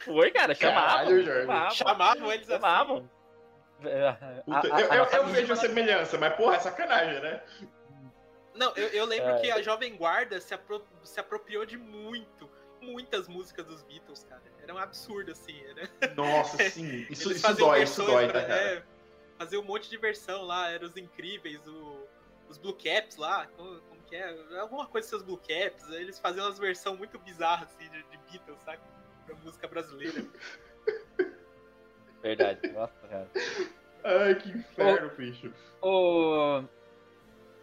Foi, cara, chamavam. Caralho, chamavam, chamavam eles chamavam. assim. Puta, a, a, eu, eu, eu vejo a semelhança, mas porra, é sacanagem, né? Não, eu, eu lembro é. que a Jovem Guarda se, apro se apropriou de muito muitas músicas dos Beatles, cara. Era um absurdo, assim. Era... Nossa, sim. Isso, isso dói, isso dói, pra, tá, cara? É, fazer um monte de versão lá, eram os incríveis, o, os Blue Caps lá, como, como, que é? Alguma coisa seus Blue Caps, eles faziam umas versões muito bizarras, assim, de, de Beatles, sabe? Pra música brasileira. Verdade, nossa, cara. Ai, que inferno, ô, bicho. Ô...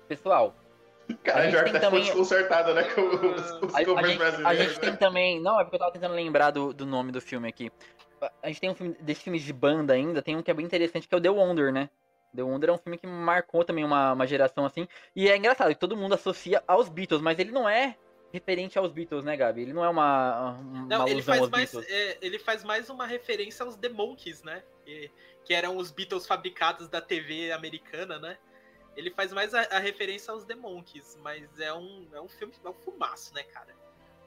Pessoal, Cara, a Jorge tá também... desconcertado, né? Com os, os a, a, gente, a gente tem também. Não, é porque eu tava tentando lembrar do, do nome do filme aqui. A gente tem um filme desses filmes de banda ainda, tem um que é bem interessante, que é o The Wonder, né? The Wonder é um filme que marcou também uma, uma geração assim. E é engraçado, que todo mundo associa aos Beatles, mas ele não é referente aos Beatles, né, Gabi? Ele não é uma, uma Não, ele faz, aos mais, Beatles. é, ele faz mais uma referência aos The Monkeys, né? Que, que eram os Beatles fabricados da TV americana, né? Ele faz mais a, a referência aos The Monkeys, mas é um, é um filme, é um filmaço, né, cara?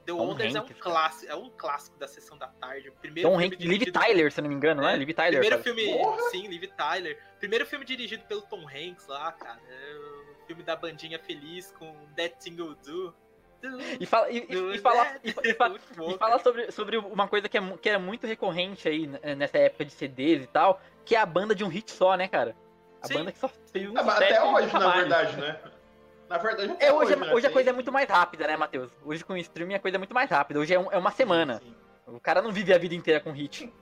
The Tom Wonders é um cara. clássico, é um clássico da sessão da tarde. O primeiro Tom filme Hanks, Liv Tyler, se não me engano, não é? É, Liv Tyler. Primeiro cara. filme, Porra! sim, Liv Tyler. Primeiro filme dirigido pelo Tom Hanks lá, cara. É o filme da bandinha feliz com That Thing Will Do. Do, E fala, e, e- do e fala, e, e fala, bom, e fala sobre, sobre uma coisa que é, que é muito recorrente aí né, nessa época de CDs e tal, que é a banda de um hit só, né, cara? A Sim. banda que só fez um Ah, sucesso até hoje, na verdade, né? Na verdade, É, hoje, né? é- hoje a coisa é muito mais rápida, né, Matheus? Hoje com o streaming a coisa é muito mais rápida. Hoje é, um- é uma semana. Sim. O cara não vive a vida inteira com hit.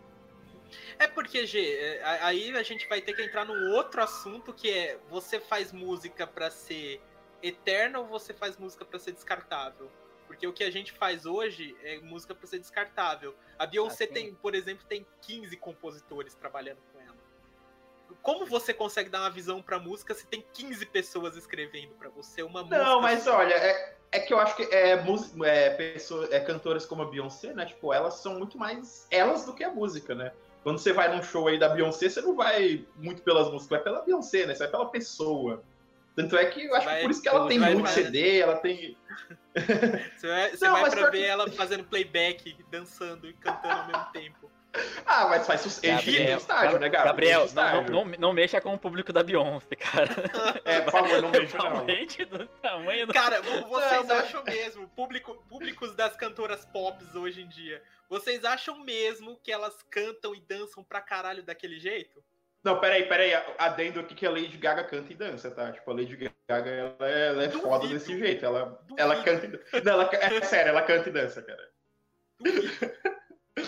É porque, G, é, aí a gente vai ter que entrar num outro assunto que é você faz música pra ser eterna ou você faz música pra ser descartável? Porque o que a gente faz hoje é música pra ser descartável. A Beyoncé Ah, tem, por exemplo, tem 15 compositores trabalhando com. Como você consegue dar uma visão pra música se tem 15 pessoas escrevendo pra você uma música? Não, mas olha, é, é que eu acho que é, mus- é, pessoa, é cantoras como a Beyoncé, né? Tipo, elas são muito mais elas do que a música, né? Quando você vai num show aí da Beyoncé, você não vai muito pelas músicas, vai pela Beyoncé, né? Você vai pela pessoa. Tanto é que eu acho que Vai- por isso que ela tem vai muito mais- CD, ela tem. Você vai, você Não, vai pra ver que- ela fazendo playback, dançando e cantando ao mesmo tempo. Ah, mas faz sucesso. Gabriel, estádio, né? Gabriel, Enche não, não, não, não mexa com o público da Beyoncé, cara. É, por favor, não mexa não. Do tamanho do... Cara, vo- vocês Não, mas- acham mesmo, público, públicos das cantoras pop hoje em dia, vocês acham mesmo que elas cantam e dançam pra caralho daquele jeito? Não, peraí, peraí. Adendo aqui que a Lady Gaga canta e dança, tá? Tipo, a Lady Gaga, ela é, ela é Duvido. foda desse jeito. Ela, Duvido. ela canta e dança. Não, ela, é sério, ela canta e dança, cara.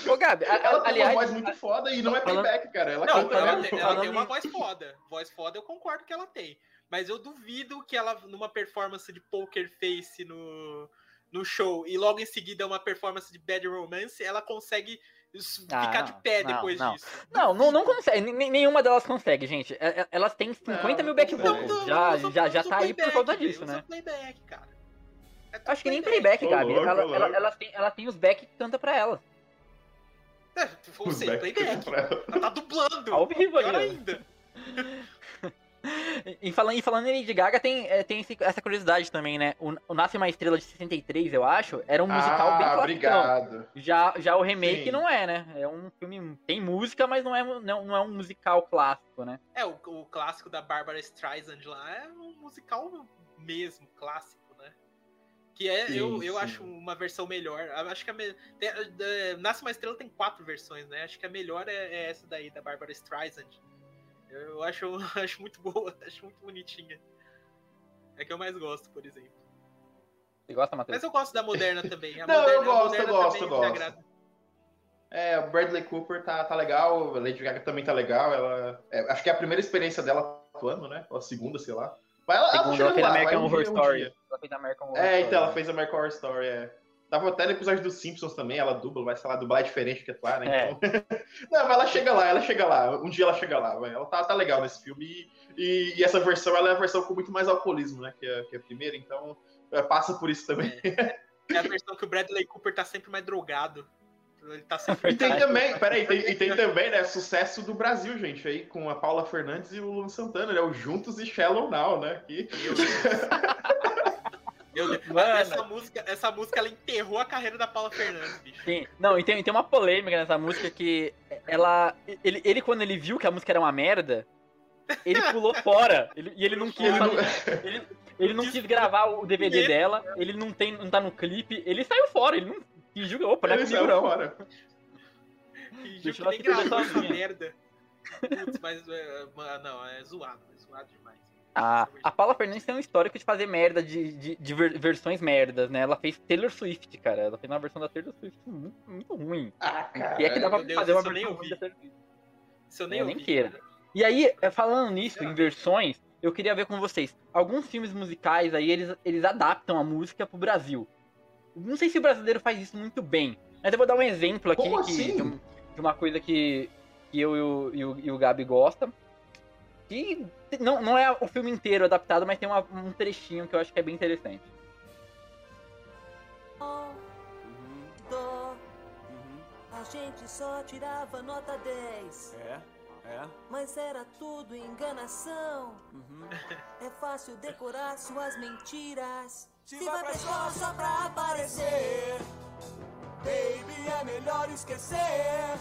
Ô, Gabi, a- Ela a- tem aliás, uma voz muito foda e não é playback, cara. Ela Não, canta ela, mesmo. tem, ela tem uma voz foda. Voz foda eu concordo que ela tem. Mas eu duvido que ela, numa performance de Poker Face no, no show, e logo em seguida uma performance de Bad Romance, ela consegue Ah, ficar de não, pé não, depois não. disso. Não, não, não consegue. nem- Nenhuma delas consegue, gente. Elas têm 50 Não, mil back vocals. Não, não, já, já, já usa tá aí por velho, disso, né? playback, cara. É Acho que nem playback, Gabi. Ela- ela- louco. Elas têm, elas têm os back que canta pra elas. É, ou seja, back playback. ela. Tá dublando. Ao vivo ó. ainda. E falando, e falando em Lady Gaga, tem, é, tem esse- essa curiosidade também, né? O, o Nasce Uma Estrela de 63, eu acho, era um musical bem Ah, classicão. obrigado. Já, já o remake Sim. não é, né? É um filme. Tem música, mas não é, não, não é um musical clássico, né? É, o, o clássico da Barbara Streisand lá é um musical mesmo, clássico? Que é, Sim, eu, eu sim. acho uma versão melhor. Eu Acho que a me... tem- é, Nasce uma Estrela tem quatro versões, né? Acho que a melhor é, é essa daí, da Barbara Streisand. Eu acho, acho muito boa, acho muito bonitinha. É que eu mais gosto, por exemplo. Você gosta, Matheus? Mas eu gosto da moderna também. A Não, eu moderna, a gosto, eu gosto, eu gosto. É, o Bradley Cooper tá, tá legal, a Lady Gaga também tá legal. Ela, é, acho que é a primeira experiência dela atuando, né? Ou a segunda, sei lá. Mas ela, ela tá Segundo, ela chegando fez lá, American vai Horror um Story. dia. Ela fez American Horror É, Story. então, ela fez American Horror Story, é. Tava até no episódio dos Simpsons também, ela dubla, vai, sei lá, dublar é diferente que atuar, né? É. Então... Não, mas ela chega lá, ela chega lá. Um dia ela chega lá, vai. Ela tá, tá legal nesse filme. E, e- e essa versão, ela é a versão com muito mais alcoolismo, né? Que a, que a primeira, então é, passa por isso também. É a versão que o Bradley Cooper tá sempre mais drogado. Ele tá sempre. E tem também, peraí, tem, e tem também, né, sucesso do Brasil, gente, aí, com a Paula Fernandes e o Luan Santana, né? O Juntos e Shallow Now, né? Que... Meu Deus. Meu Deus. Mano. Essa música, essa música ela enterrou a carreira da Paula Fernandes, bicho. Sim. Não, e tem, tem uma polêmica nessa música que ela. Ele, ele, quando ele viu que a música era uma merda, ele pulou fora. Ele- e ele não quis. Ele ele, ele não quis gravar o DVD dela, ele não, tem, não tá no clipe, ele saiu fora, ele não fingiu que, opa, não é comigo não. fora. Fingiu Deixa que ela nem gravou essa merda. Putz, mas é, mano, não, é zoado, é zoado demais. A, a Paula Fernandes tem um histórico de fazer merda, de, de, de ver- versões merdas, né? Ela fez Taylor Swift, cara. Ela fez uma versão da Taylor Swift muito, muito ruim. Ah, cara. E é que dá pra Deus, fazer uma isso versão da Taylor Swift. Se eu nem Eu ouvi. nem queira. E aí, é, falando nisso, em versões, eu queria ver com vocês. Alguns filmes musicais aí, eles, eles adaptam a música pro Brasil. Não sei se o brasileiro faz isso muito bem. Mas eu vou dar um exemplo aqui que- assim? de, um- de uma coisa que, que eu e o, e o, e o Gabi gosta. Que não, não é o filme inteiro adaptado, mas tem uma- um trechinho que eu acho que é bem interessante. Dó. A gente só tirava nota 10. É, é. Mas era tudo enganação. Uhum. É fácil decorar suas mentiras. Se, Se vai pra escola só pra aparecer, baby, é melhor esquecer.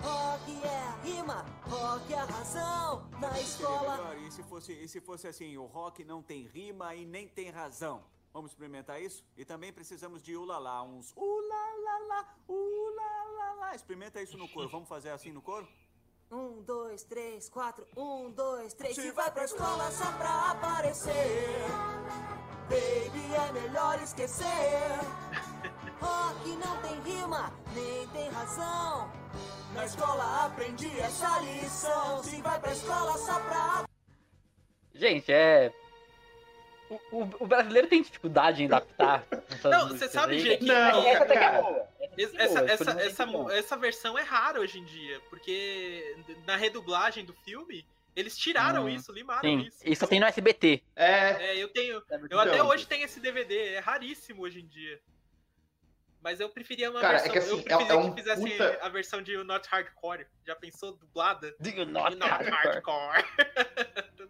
Rock é a rima, rock é a razão. Na escola. Melhor. E se fosse, e se fosse assim, o rock não tem rima e nem tem razão? Vamos experimentar isso? E também precisamos de ulalá, uns ulalala, ulalala. Experimenta isso no coro. Vamos fazer assim no coro? Um, dois, três, quatro. Um, dois, três. Se vai pra escola só pra aparecer, baby, é melhor esquecer. Rock não tem rima, nem tem razão. Na escola aprendi essa lição. Se vai pra escola só pra. Gente, é. O, o, o brasileiro tem dificuldade em adaptar. Não, você sabe, aí. Gê, que Não, Essa até que é boa. Essa, é essa, essa, isso essa, é bom. essa versão é rara hoje em dia, porque na redublagem do filme, eles tiraram Hum, isso, limaram Sim, isso. isso só tem no SBT. É, É, eu tenho. Eu Então. até hoje tenho esse DVD, é raríssimo hoje em dia. Mas eu preferia uma Cara, é versão. que assim, eu é- preferia é um que fizessem puta- a versão de Not Hardcore. Já pensou dublada? Digo, De nossa, Not Hardcore.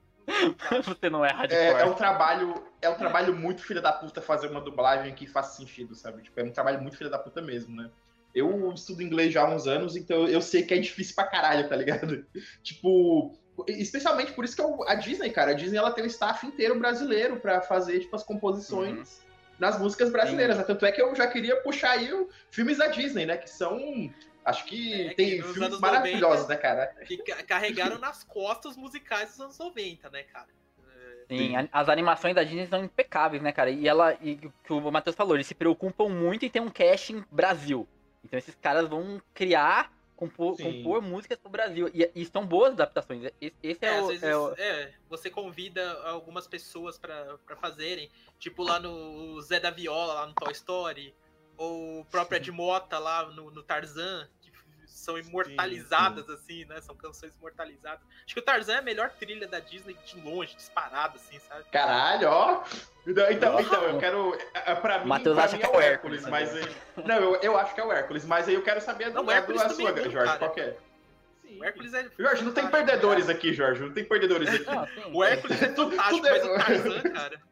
Você não é é, hardcore. é um trabalho. É um trabalho muito filha da puta fazer uma dublagem que faça sentido, sabe? Tipo, é um trabalho muito filha da puta mesmo, né? Eu estudo inglês já há uns anos, então eu sei que é difícil pra caralho, tá ligado? tipo, especialmente por isso que eu- a Disney, cara, a Disney ela tem um staff inteiro brasileiro pra fazer, tipo, as composições nas músicas brasileiras, né? Tanto é que eu já queria puxar aí o, filmes da Disney, né? Que são. Acho que É, que tem nos filmes maravilhosos, 90, né, cara? que ca- carregaram nas costas os musicais dos anos 90, né, cara? Sim, a- as animações da Disney são impecáveis, né, cara? E ela, e o que o Matheus falou, eles se preocupam muito em ter um casting Brasil. Então esses caras vão criar, compor, Sim. compor músicas pro Brasil. E, e são boas adaptações. Esse, esse é, É, às o, vezes, é o- é, você convida algumas pessoas pra, pra fazerem, tipo lá no Zé da Viola, lá no Toy Story, ou o próprio Ed Mota lá no, no Tarzan, são imortalizadas, assim, né? São canções imortalizadas. Acho que o Tarzan é a melhor trilha da Disney de longe, disparado, assim, sabe? Caralho, ó. Então, então, então, eu quero. é, Pra mim, Matheus pra acha mim que é é o Hércules, Hércules, mas. aí- Não, eu, eu acho que é o Hércules, mas aí eu quero saber Não, do, Hércules a sua, é bom, Jorge. cara. Qual que é? O Hércules é. Jorge, não tem perdedores aqui, Jorge. Não tem perdedores aqui. Não, sim, O Hércules é Tudo- fantástico, é- mas o Tarzan, cara.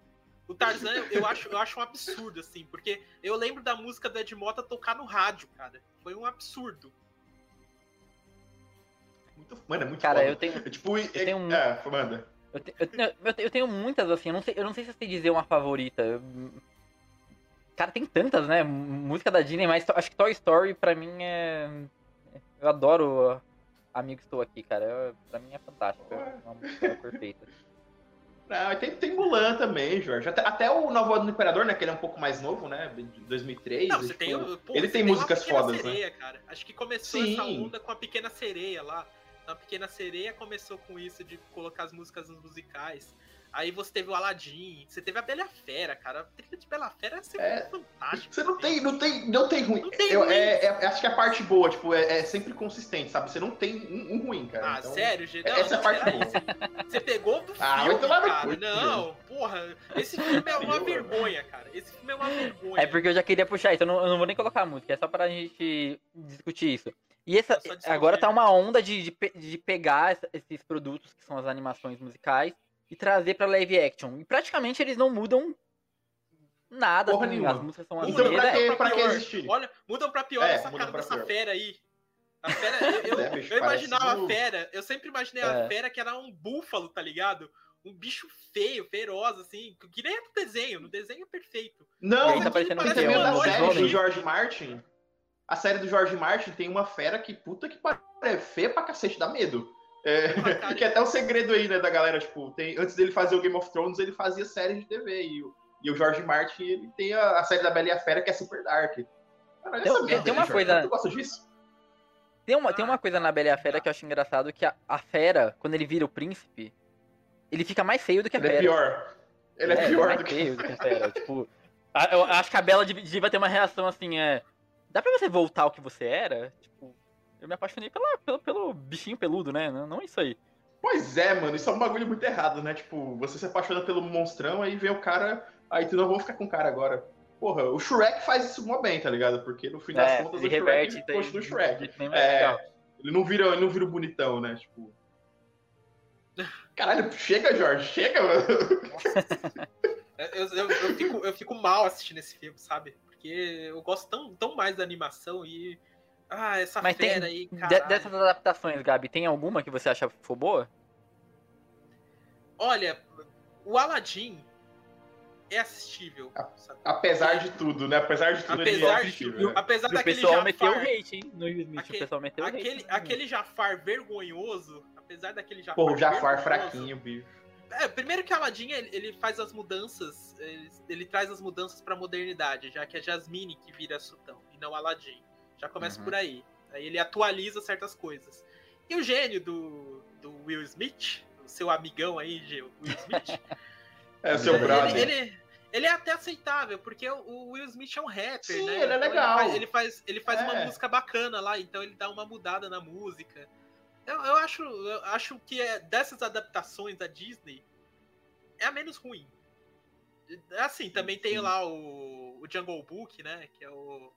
O Tarzan, eu- eu acho, eu acho um absurdo, assim, porque eu lembro da música do Ed Mota tocar no rádio, cara. Foi um absurdo. Muito, mano, é muito Cara, foda. eu tenho, É Tipo, é, tenho um- é, manda. eu, te- eu tenho, eu eu tenho muitas, assim, eu não sei, eu não sei se eu sei dizer uma favorita. Eu- Cara, tem tantas, né? Música da Disney, mas acho que Toy Story pra mim é. Eu adoro Amigo Estou Aqui, cara. Eu- pra mim é fantástico. É uma música perfeita. Não, e tem, tem Mulan também, Jorge. Até, até o Novo Ano do Imperador, né? Que ele é um pouco mais novo, né? De 2003. Não, e, você tipo, tem, pô, ele você tem uma músicas fodas, né? sereia, cara. Acho que começou Sim. essa onda com a Pequena Sereia lá. A Pequena Sereia começou com isso de colocar as músicas nos musicais. Aí você teve o Aladdin, você teve a Bela Fera, cara. A trilha de Bela Fera é sempre É. fantástica. Você não tem, não tem, não tem ruim. Não tem Eu- ruim. é- é- acho que a parte boa, tipo, é, é sempre consistente, sabe? Você não tem um, um ruim, cara. Ah, Então, sério, gente? essa é a parte boa. Você, você pegou do Ah, filme, no cara. Não, porra. Esse filme é uma vergonha, cara. Esse filme é uma vergonha. É porque eu já queria puxar isso, eu não, eu não vou nem colocar a música, é só pra gente discutir isso. E essa, É agora tá uma onda de, de, de pegar esses produtos que são as animações musicais e trazer pra live action. E praticamente eles não mudam nada, Porra assim, nenhuma. as músicas são as Então, Mudam pra mesmas. que, pra que pior. existir? Olha, mudam pra pior É, essa cara pra dessa pior. fera aí. A fera, eu, eu, É, bicho, eu parece imaginava a fera, eu sempre imaginei É. a fera que era um búfalo, tá ligado? Um bicho feio, feroz, assim, que nem é no desenho, no desenho é perfeito. Não, tá parecendo um da humanoide, série do gente. George Martin. A série do George Martin tem uma fera que puta que pariu. É feia pra cacete, dá medo. É, cara. que é até o segredo aí, né, da galera, tipo, tem, antes dele fazer o Game of Thrones, ele fazia série de TV. E o, e o George Martin, ele tem a, a série da Bela e a Fera, que é super dark. Caralho, Tem- merda tem aí, uma Jorge, coisa- Tu gosta disso? Tem uma, tem uma coisa na Bela e a Fera que eu acho engraçado, que a, a fera, quando ele vira o príncipe, ele fica mais feio do que a Ele fera. é pior. Ele é, pior mais do que. feio do que a fera. tipo, a- eu acho que a Bela dev- devia ter uma reação assim, é... Dá pra você voltar ao que você era? Tipo, eu me apaixonei pela, pelo, pelo bichinho peludo, né? Não, não isso aí. Pois é, mano, isso é um bagulho muito errado, né? Tipo, você se apaixona pelo monstrão, aí vem o cara, aí tu não vou ficar com o cara agora. Porra, o Shrek faz isso mó bem, tá ligado? Porque no fim das É, contas ele o Shrek reverte ele continua o Shrek. mais É, ele não vira, ele não vira o bonitão, né? Tipo. Caralho, chega, Jorge, chega, mano. Eu, eu, eu fico, eu fico mal assistindo esse filme, sabe? Porque eu gosto tão, tão mais da animação e. Ah, essa Mas tem- fera aí, De- cara. dessas adaptações, Gabi, tem alguma que você acha for boa? Olha, o Aladdin é assistível. sabe? Apesar de tudo, né? Apesar de tudo, ele é Apesar, assistível, de, né? apesar E o daquele pessoal meteu o Jafar, hate, hein? No Will Smith, Aquele- o pessoal meteu o hate. aquele, né? aquele Jafar vergonhoso, apesar daquele Jafar Pô, o Jafar fraquinho, bicho. É, primeiro que Aladdin ele, ele faz as mudanças, ele, ele traz as mudanças pra modernidade, já que é Jasmine que vira Sultão e não Aladdin. Já começa Uhum. por aí. Aí ele atualiza certas coisas. E o gênio do, do Will Smith, o seu amigão aí, G- Will Smith, É o seu Ele- brother. ele, ele, ele é até aceitável, porque o- o Will Smith é um rapper, Sim, né? ele é Então legal. faz, ele faz, ele faz uma É. música bacana lá, então ele dá uma mudada na música. Eu, eu acho, eu acho que é, dessas adaptações da Disney é a menos ruim. Assim, também tem sim. lá o, o Jungle Book, né? Que é o,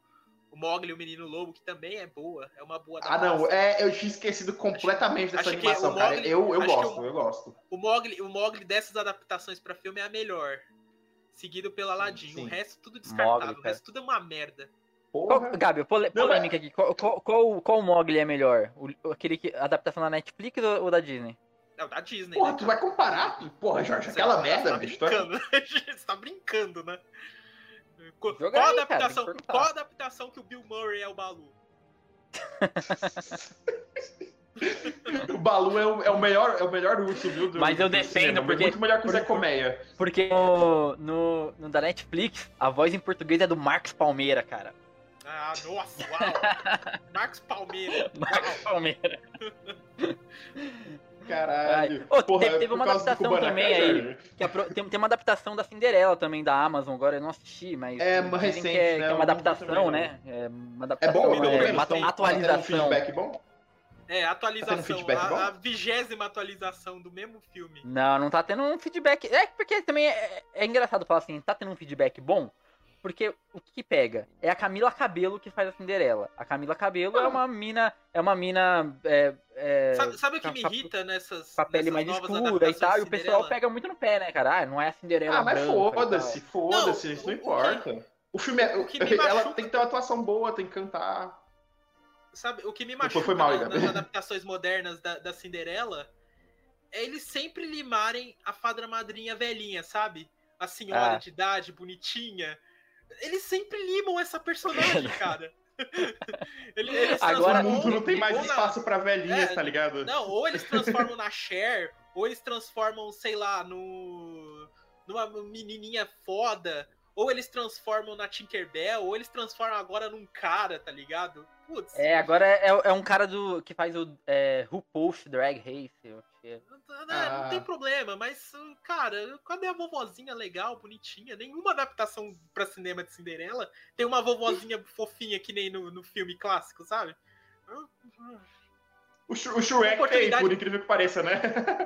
o Mogli e o Menino Lobo, que também é boa. É uma boa Ah, não, é, eu tinha esquecido completamente dessa acho animação, o cara. Mowgli- Eu, eu acho gosto, o- eu gosto. O Mogli, o Mogli dessas adaptações pra filme é a melhor. Seguido pelo Aladdin. sim. O resto tudo descartável. Mogli, o resto tudo é uma merda. Qual, Porra. Gabi, pole, polêmica aqui. Qual, qual, qual, qual Mogli é melhor? O, aquele que, a adaptação da Netflix ou, ou da Disney? É o da Disney. Porra, né, tu cara? vai comparar? Porra, Jorge, Você aquela tá- merda, tá vai- brincando. Você tá brincando, né? Qual, qual aí, cara, adaptação, perguntar. qual adaptação que o Bill Murray é o Balu? O Balu é o, é o melhor, é o melhor urso, viu? do- Mas eu do defendo, porque- É muito melhor que o Zé Colmeia. Porque no, no, no da Netflix, a voz em português é do Marcos Palmeira, cara. Ah, nossa, uau! Marcos Palmeira. Marcos Palmeira. Caralho. Ô, Porra, teve- uma adaptação também aí. Que a pro- tem, tem uma adaptação da Cinderela também, da Amazon, agora eu não assisti, mas. É, uma que recente, é, né? que é uma adaptação, também, né? É uma É adaptação, bom, pelo pelo é, menos? uma Tem- atualização. Tem um feedback bom? É, Tá atualização. bom? a, a vigésima atualização do mesmo filme. Não, não tá tendo um feedback. É porque também é, é engraçado falar assim, tá tendo um feedback bom? Porque o que, que pega? É a Camila Cabelo que faz a Cinderela. A Camila Cabelo é uma mina. É uma mina. É, é, Sabe, sabe o que me irrita nessas. com a pele nessas mais novas escura e adaptações tal, e o pessoal pega muito no pé, né, cara? Ah, não é a Cinderela. Ah, mas foda-se, foda-se, Não, isso não o- o importa. O filme é. o que me Ela machuca- tem que ter uma atuação boa, tem que cantar. Sabe, o que me machuca foi mal, nas adaptações modernas da, da Cinderela é eles sempre limarem a fadra madrinha velhinha, sabe? A senhora Ah. de idade, bonitinha. Eles sempre limam essa personagem, cara. Ele- eles Agora- O mundo não tem mais na- espaço pra velhinhas, É, tá ligado? Não, ou eles transformam na Cher, ou eles transformam, sei lá, no. numa menininha foda, ou eles transformam na Tinkerbell, ou eles transformam agora num cara, tá ligado? Putz. É, agora é, é um cara do que faz o é, RuPaul's Drag Race. é. Ah. Não tem problema, mas, cara, cadê a vovozinha legal, bonitinha? Nenhuma adaptação pra cinema de Cinderela tem uma vovozinha fofinha que nem no, no filme clássico, sabe? O, Sh o Shrek tem, por incrível que pareça, né?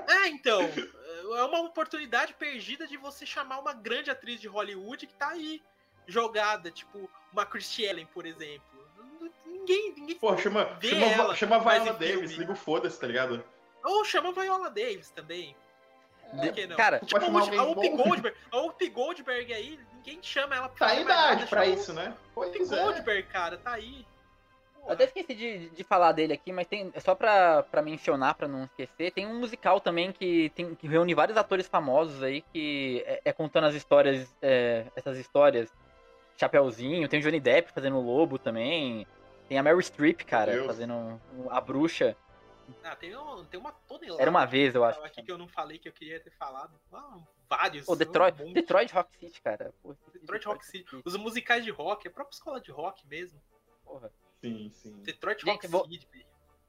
É, então, é uma oportunidade perdida de você chamar uma grande atriz de Hollywood que tá aí jogada, tipo uma Christy Ellen, por exemplo. Ninguém, ninguém. Pô, chama, Vê chama, ela, chama a Viola Davis, filme. liga o foda-se, tá ligado? Ou chama a Viola Davis também. Por que não? Cara, Tipo, a alguém Whoopi? Goldberg, a Whoopi Goldberg aí, ninguém chama ela pra Tá idade pra isso, né? a Whoopi é. Goldberg, cara, tá aí. Eu até esqueci de, de falar dele aqui, mas tem só pra, pra mencionar, pra não esquecer, tem um musical também que, tem, que reúne vários atores famosos aí, que é, é contando as histórias, é, essas histórias. Chapeuzinho, tem o Johnny Depp fazendo o Lobo também, tem a Meryl Streep, cara, Deus. fazendo a bruxa. Ah, tem, um, tem uma tonelada. Era uma vez, eu acho. Aqui que eu não falei que eu queria ter falado. Ah, vários. Pô, Detroit, um. Detroit Rock City, cara. Pô, Detroit Rock City. Os musicais de rock, a própria escola de rock mesmo. porra. Sim, sim. Detroit Gente, Rock eu vou- City.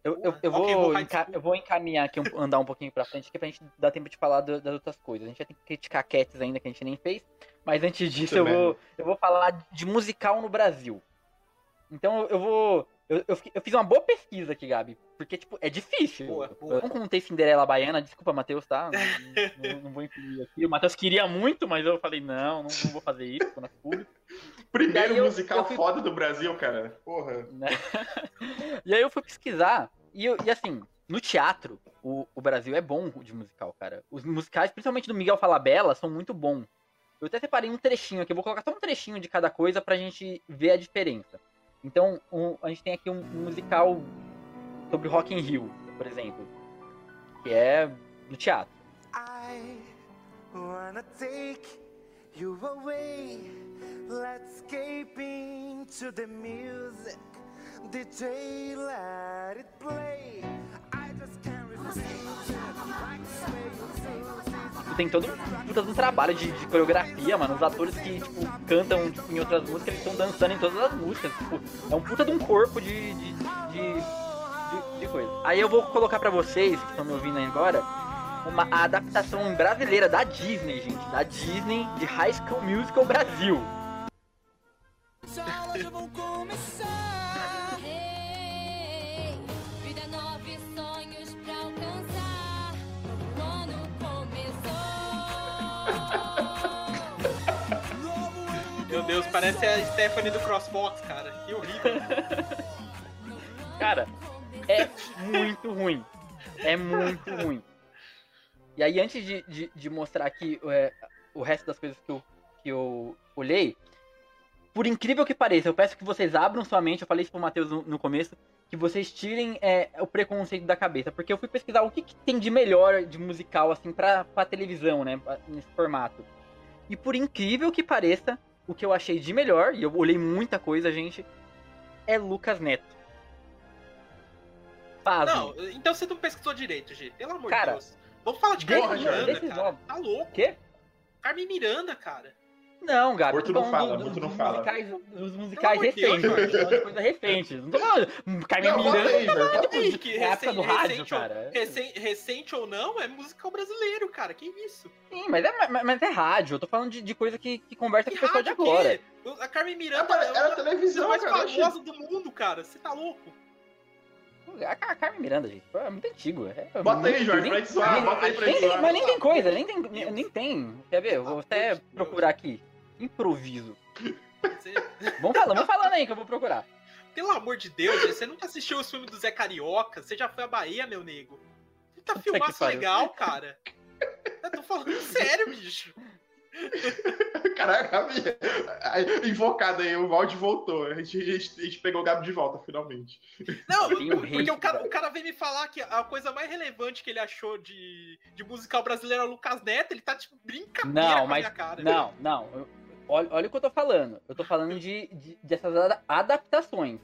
Eu, eu, eu, Roll vou, enca- eu vou encaminhar aqui, um- andar um pouquinho pra frente, que é pra gente dar tempo de falar do- das outras coisas. A gente vai ter que criticar Cats ainda, que a gente nem fez. Mas antes disso, eu vou, eu vou falar de musical no Brasil. Então eu- eu vou. Eu, eu, eu fiz uma boa pesquisa aqui, Gabi. Porque, tipo, é difícil. Boa, Eu boa. não contei Cinderela Baiana, desculpa, Matheus, tá? Não, não- não vou incluir aqui. O Matheus queria muito, mas eu falei, não, não, não vou fazer isso, público. Primeiro eu- musical eu fui- foda do Brasil, cara. Porra. né? e aí eu fui pesquisar, e, eu- e assim, no teatro, o, o Brasil é bom de musical, cara. Os musicais, principalmente do Miguel Falabella, são muito bons. Eu até separei um trechinho aqui, eu vou colocar só um trechinho de cada coisa pra gente ver a diferença. Então, um- a gente tem aqui um, um musical sobre Rock in Rio, por exemplo, que é do teatro. I wanna take you away. Let's escape into the music. DJ, let it play. I tem todo um um trabalho de, de coreografia, mano. Os atores que, tipo, cantam tipo, em outras músicas, eles estão dançando em todas as músicas. Tipo, é um puta de um corpo de, de, de, de- coisa. Aí eu vou colocar pra vocês, que estão me ouvindo aí agora, uma adaptação brasileira da Disney, gente. Da Disney de High School Musical Brasil. Parece a Stephanie do CrossFox, cara. Que horrível. Cara, é muito ruim. É muito ruim. E aí, antes de, de, de mostrar aqui é, o resto das coisas que eu, que eu olhei, por incrível que pareça, eu peço que vocês abram sua mente, eu falei isso pro Matheus no, no começo, que vocês tirem é, o preconceito da cabeça, porque eu fui pesquisar o que, que tem de melhor de musical, assim, pra, pra televisão, né, nesse formato. E por incrível que pareça, o que eu achei de melhor, e eu olhei muita coisa, gente, é Lucas Neto. Pasmem. Não, então você não pesquisou direito, G. Pelo amor de Deus. Vamos falar de Carmen Miranda, cara. Tá louco. O quê? Carmen Miranda, cara. Não, Gabi. Morto não fala, do- morto não fala. Musicais, dos musicais recentes. Coisa recente. Não tô falando. hum, Carmen Não, Miranda. aí, aí. Que É a época do rádio, recente, ou- cara. recen- recente ou não, é musical brasileiro, cara. Que isso? Sim, mas é, mas- mas é rádio. Eu tô falando de, de coisa que, que conversa Que com o pessoal de rádio agora. que é? A Carmen Miranda Era, é era uma televisão, mais cara. famosa do mundo, cara. Você tá louco? A, a Carmen Miranda, gente, é muito antigo. É, Bota aí, muito- Jorge, nem- pra gente zoar. Bota aí pra gente. Mas nem tem coisa, nem tem, nem tem. Quer ver? Eu vou até procurar aqui. Improviso. Você- Vamos falando, vamos falando aí que eu vou procurar. Pelo amor de Deus, você nunca assistiu os filmes do Zé Carioca? Você já foi à Bahia, meu nego? Puta que filmaço legal, cara. Eu tô falando sério, bicho. Caraca, Gabi. Invocado aí, o Valde voltou. A gente, a gente- a gente pegou o Gabi de volta, finalmente. Não, porque o cara, o cara veio me falar que a coisa mais relevante que ele achou de, de musical brasileiro é o Lucas Neto, ele tá tipo brincadeira Não, com a mas. minha cara. Não, não. eu- olha, olha o que eu tô falando. Eu tô falando de, de- dessas ada- adaptações.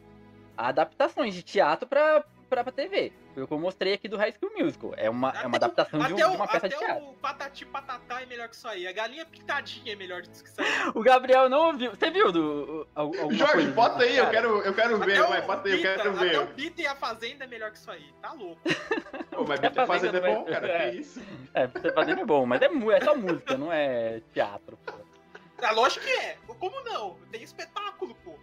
Adaptações de teatro pra, pra, pra TV. Foi o que eu mostrei aqui do High School Musical. É uma, é uma Até o- adaptação de, um- Até, de o, uma peça de até teatro. o Patati Patatá é melhor que isso aí. A galinha pintadinha é melhor do que isso aí. O Gabriel não ouviu. Você viu do. Jorge, coisa bota aí, eu quero, eu quero ver, Até vai, o bota aí, eu quero Até o ver. Bita e a Fazenda é melhor que isso aí. Tá louco. Pô, mas Até Bita Fazenda é Fazenda bom, vai- cara, é. que isso. É, você fazendo é bom, mas é, é só música, não é teatro. pô. Ah, lógico que é. Como não? Tem espetáculo, pô.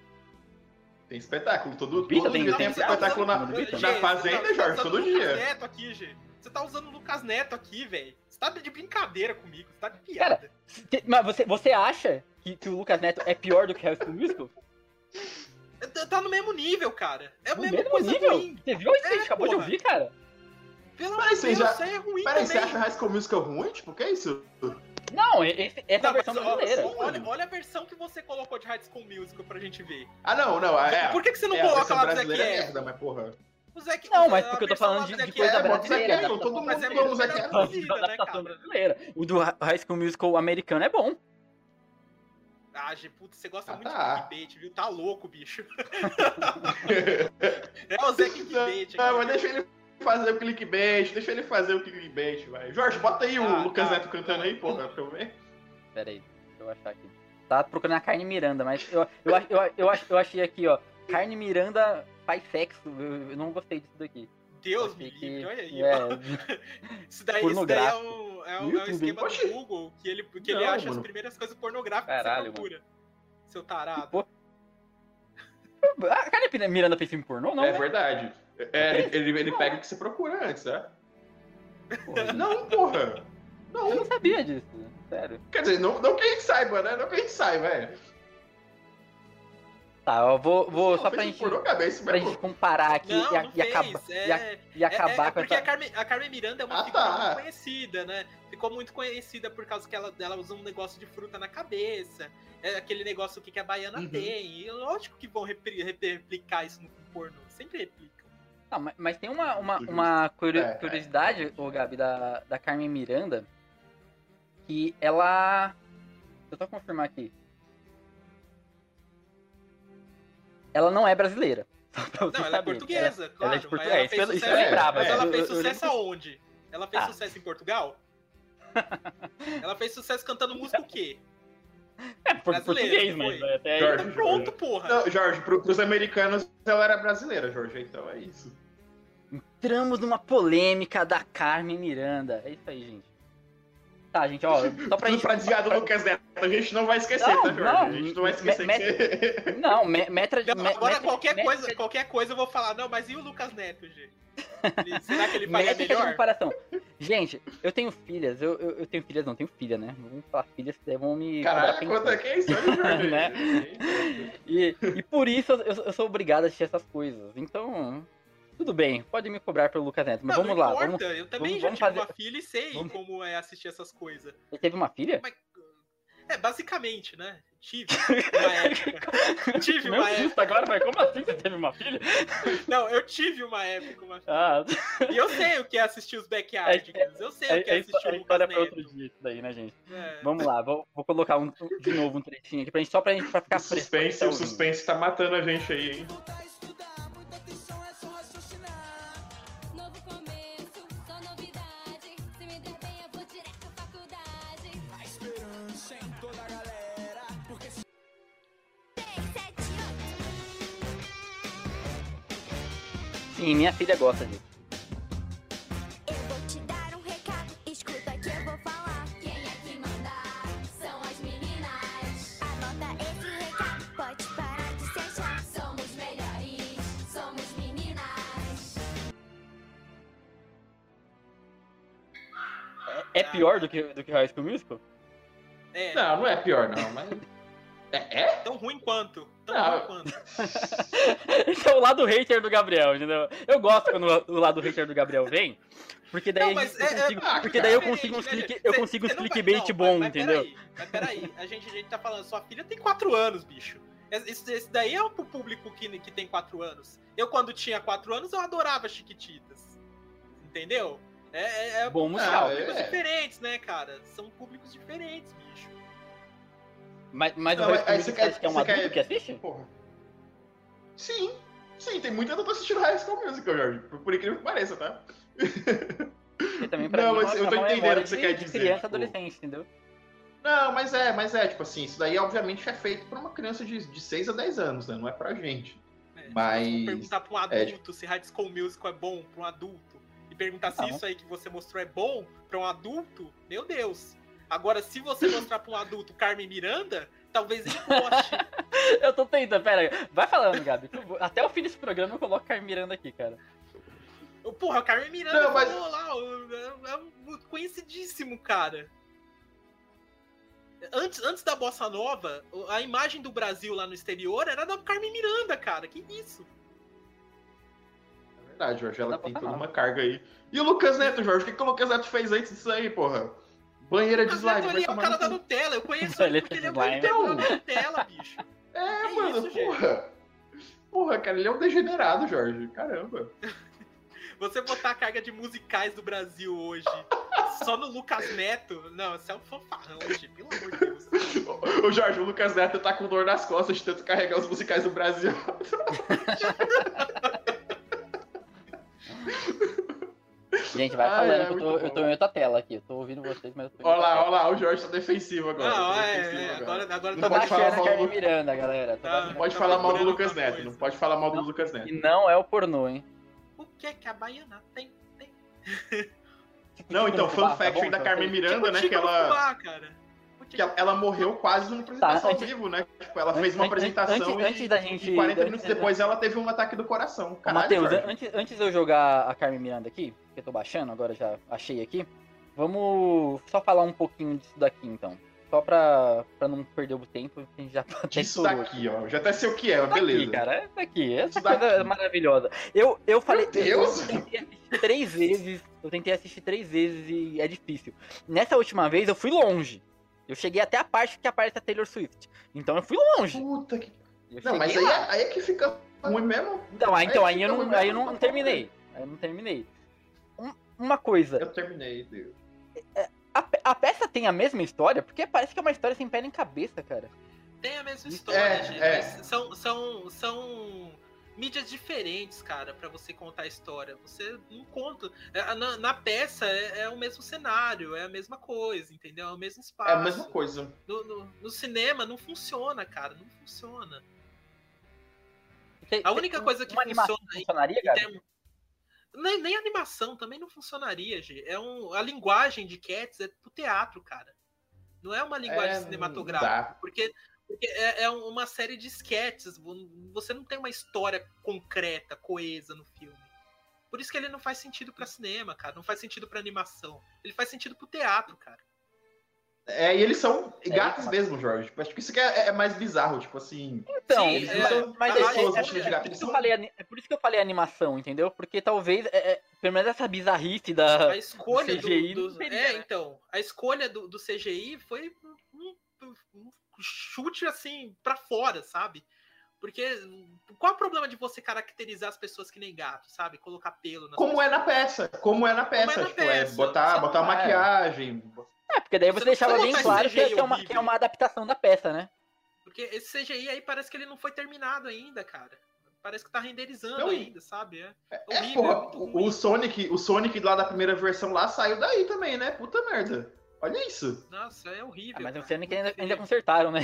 Tem espetáculo, todo, Bita todo tem- dia tem tem espetáculo na, Bita? na Fazenda, você tá- Jorge, você tá todo usando o Lucas dia. Neto aqui, Gê. Você tá usando o Lucas Neto aqui, velho. Você tá de brincadeira comigo. Você tá de piada. Cê- Mas você, você acha que, que o Lucas Neto é pior do que High School Musical? Tá- Tá no mesmo nível, cara. É mesma mesmo coisa nível? ruim. Você viu isso que a É, gente acabou de porra. ouvir, cara? Pelo amor de Deus, já- isso aí é ruim Peraí, você acha High School Musical ruim? Tipo, o que é isso? Não, esse- essa é a Não, versão mas, ó, brasileira. Olha, olha a versão que você colocou de High School Musical pra gente ver. Ah, não, não, é. Por que, que você não é, a coloca versão lá do Zac brasileira é merda, mas porra. O Zac- Não, mas a porque eu tô versão falando de, de coisa é, o Zac brasileira. Efron, todo mundo Mas é ama o Zac Efron. né, brasileira. O do High School Musical americano é bom. Ah, Gê, puta, você gosta Ah, muito tá. de clickbait, viu? Tá louco, bicho. É o Zé clickbait aqui. Não, mas deixa ele fazer o clickbait, deixa ele fazer o clickbait, vai. Jorge, bota aí o Ah, Lucas tá. Neto cantando aí, porra, pra eu ver. Pera aí, deixa eu achar aqui. Tá procurando a Carne Miranda, mas eu, eu, eu, eu, eu achei aqui, ó. Carne Miranda faz sexo. Eu, eu não gostei disso daqui. Deus me que- livre, olha aí. é. Isso daí, isso daí é um, é No é YouTube, esquema Oxi. do Google, que ele, que ele Não, acha as mano. primeiras coisas pornográficas Caralho, que você procura. Seu tarado. Pô. A Carmen Miranda fez filme pornô? Não, é né? verdade. É, ele, ele, ele pega o que você procura antes, né? Porra, Não, porra. Eu não Não. sabia disso, sério. Quer dizer, não, não que a gente saiba, né? Não que a gente saiba, velho. Tá, eu vou, vou só pra gente, é isso pra gente comparar aqui Não, e, não e acaba- é... e a- e É- acabar é, é com porque essa... a Carmen, a Carmen Miranda é uma Ah, figura tá. muito conhecida, né? Ficou muito conhecida por causa que ela, ela usa um negócio de fruta na cabeça. É aquele negócio que, que a baiana Uhum. tem. E lógico que vão repri- repri- replicar isso no pornô. Sempre replicam. Não, mas, mas tem uma, uma, uma curio- É, é. curiosidade, ô Gabi, da, da Carmen Miranda, que ela. Deixa eu só confirmar aqui. Ela não é brasileira. Não, ela é portuguesa, Ela- claro. ela é de mas ela é, fez sucesso- lembrava, Mas é. ela Eu- fez eu- eu sucesso aonde? Ela fez Ah. sucesso em Portugal? ela fez sucesso cantando música o quê? É, por, brasileira, português, mas foi? até aí. Jorge. Então pronto, porra. Não, Jorge, pro, pros americanos ela era brasileira, Jorge, então é isso. Entramos numa polêmica da Carmen Miranda. É isso aí, gente. Tá, gente, ó, só pra gente. pra desviar do Lucas Neto. A gente não vai esquecer, Não, tá, Jorge? não, a gente não vai esquecer me- que... Não, me- metra de. Não, agora metra- qualquer, metra- coisa, qualquer coisa eu vou falar, não, mas e o Lucas Neto, G? Ele- será que ele faria Métrica de melhor? comparação. Gente, eu tenho filhas, eu, eu, eu tenho filhas, não, tenho filha, né? Vamos falar filhas, vão me. Caraca, quanto é que é isso. Né? E, e por isso eu, eu sou obrigado a assistir essas coisas. Então, tudo bem, pode me cobrar pelo Lucas Neto, mas Não, vamos não lá. importa, Vamos... eu também vamos- já vamos tive fazer- uma filha e sei vamos- como é assistir essas coisas. Você teve uma filha? Mas, é, basicamente, né? Tive uma época. tive Meu uma susto época. agora, mas como assim você teve uma filha? Não, eu tive uma época, uma filha. Ah, E eu sei o que é assistir os backyardigans. Eu sei o que é é, é, assistir é o Lucas história pra Neto. outro dia isso daí, né, gente? É. Vamos lá, vou, vou colocar um, de novo um trechinho aqui pra gente, só pra gente pra ficar O suspense, tá o suspense tá matando a gente aí, hein? Somos melhores, somos meninas. É, é pior do que, do que High School Musical? É, Não, não é pior, não, mas... É? é? tão ruim quanto. Tão Não. ruim quanto. Esse é o lado hater do Gabriel, entendeu? Eu gosto quando o lado hater do Gabriel vem, porque daí, Não, eu mas é- consigo, é- porque daí eu consigo um né, clique, gente? eu consigo um clickbait não, bom, mas- mas entendeu? Peraí, mas peraí, a gente, a gente tá falando, sua filha tem 4 anos, bicho. Esse, esse daí é pro público que, que tem 4 anos. Eu, quando tinha 4 anos, eu adorava Chiquititas. Entendeu? É, é, é Bom musical. Ah, públicos é. diferentes, né, cara? São públicos diferentes, bicho. Mas, mas Não, o High School Musical que é um adulto quer- que assiste? Porra. Sim, sim, tem muita adulta assistindo High School Musical, Jorge. Por, por incrível que pareça, tá? Porque também pra Não, mim é mas eu tô é entendendo o que você de- quer dizer, criança, tipo- adolescente, entendeu? Não, mas é, mas é, tipo assim, isso daí obviamente é feito pra uma criança de, de 6 a 10 anos, né? Não é pra gente. É, Mas- Se perguntar pra um é, adulto se High School Musical é bom pra um adulto, e perguntar se Não. isso aí que você mostrou é bom pra um adulto, meu Deus. Agora, se você mostrar pra um adulto Carmen Miranda, talvez ele goste. Eu tô tentando, pera, vai falando, Gabi. Até o fim desse programa eu coloco Carmen Miranda aqui, cara. Porra, o Carmen Miranda Não, mas- lá, é, é um conhecidíssimo, cara. Antes, antes da Bossa Nova, a imagem do Brasil lá no exterior era da Carmen Miranda, cara. Que isso? É verdade, Jorge, ela tem toda uma carga aí. E o Lucas Neto, Jorge, o que, que o Lucas Neto fez antes disso aí, porra? Banheira de Mas slide, ele vai é o cara no da. Nutella. Eu conheço ele Ele porque é ele é o slime. integrador da Nutella, bicho. É, Que mano, isso, gente? porra. Porra, cara, ele é um degenerado, Jorge. Caramba. Você botar a carga de musicais do Brasil hoje só no Lucas Neto, não, você é um fanfarrão hoje, pelo amor de Deus. O Jorge, o Lucas Neto tá com dor nas costas de tanto carregar os musicais do Brasil. Gente, vai Ai, falando é que eu tô, eu tô em outra tela aqui. Eu tô ouvindo vocês, mas eu tô Olha lá, olha lá, o Jorge tá defensivo agora. Não, tá é, defensivo é, agora, agora Não Tô tá pode falar mal do- Miranda, galera. Tô Tá. Não pode Tá falar mal do Lucas Neto. coisa. Não pode falar mal do Lucas Neto. E não é o pornô, hein? O que é que a baiana tem? tem? Não, então, fun Fubá, fact tá da? Carmen Miranda, Tipo né? Que ela. Que ela, morreu quase numa apresentação Tá, antes- ao vivo, né? Tipo, ela fez uma antes- apresentação antes- e, antes da gente- e 40 da- minutos depois ela teve um ataque do coração. Caralho, Matheus, antes, antes de eu jogar a Carmen Miranda aqui, que eu tô baixando, agora já achei aqui, vamos só falar um pouquinho disso daqui então. Só pra, pra não perder o tempo, a gente já tá Isso daqui, ó. Já até sei o que é, beleza. aqui, cara. Essa aqui, essa Isso coisa daqui. maravilhosa. Eu, eu falei. Meu Deus! Eu tentei assistir três vezes. Eu tentei assistir três vezes e é difícil. Nessa última vez eu fui longe. Eu cheguei até a parte que aparece a Taylor Swift. Então eu fui longe. Puta que. Eu Não, mas aí é, aí é que fica ruim mesmo. Então, aí, então, aí aí eu não, aí eu não terminei. Aí eu não terminei. Um- uma coisa, Eu terminei, Deus. a, pe- a peça tem a mesma história? Porque parece que é uma história sem pé nem cabeça, cara. Tem a mesma história, É, gente. é. São, são, são mídias diferentes, cara, pra você contar a história. Você não conta. É, Na, na peça é, é o mesmo cenário, é a mesma coisa, entendeu? É o mesmo espaço. É a mesma coisa. No, no- no cinema não funciona, cara. Não funciona. Tem- A tem única coisa que funciona funcionaria, em termos- Nem, nem animação também não funcionaria, G. É um, a linguagem de Cats é pro teatro, cara. Não é uma linguagem É, cinematográfica. porque é, é uma série de sketches. vo- Você não tem uma história concreta, coesa no filme. Por isso que ele não faz sentido pra cinema, cara. Não faz sentido pra animação. Ele faz sentido pro teatro, cara. É, e eles são É, gatos mas- mesmo, Jorge. Tipo, Acho que isso que é, é mais bizarro, tipo assim. Então, Sim, eles é, são mas é- pessoas é- de É gato. por, isso que eu são falei, ani- é por isso que eu falei animação, entendeu? Porque talvez, é, é, pelo menos essa bizarrice da. A escolha do, CGI do- seria, é, né? então, a escolha do, do CGI foi um, um- um chute assim pra fora, sabe? Porque qual é o problema de você caracterizar as pessoas que nem gato, sabe? Colocar pelo Como é na peça. Como é na é peça. na tipo, é peça. botar, Só- botar uma é. maquiagem. É, porque daí Você você, deixava bem botar claro que, é uma, que é uma adaptação da peça, né? Porque esse CGI aí parece que ele não foi terminado ainda, cara. Parece que tá renderizando Não, ainda, sabe? É, É, horrível, porra, é muito o, o Sonic, o Sonic lá da primeira versão lá saiu daí também, né? Puta merda. Olha isso. Nossa, é horrível. Ah, mas o Sonic ainda, ainda consertaram, né?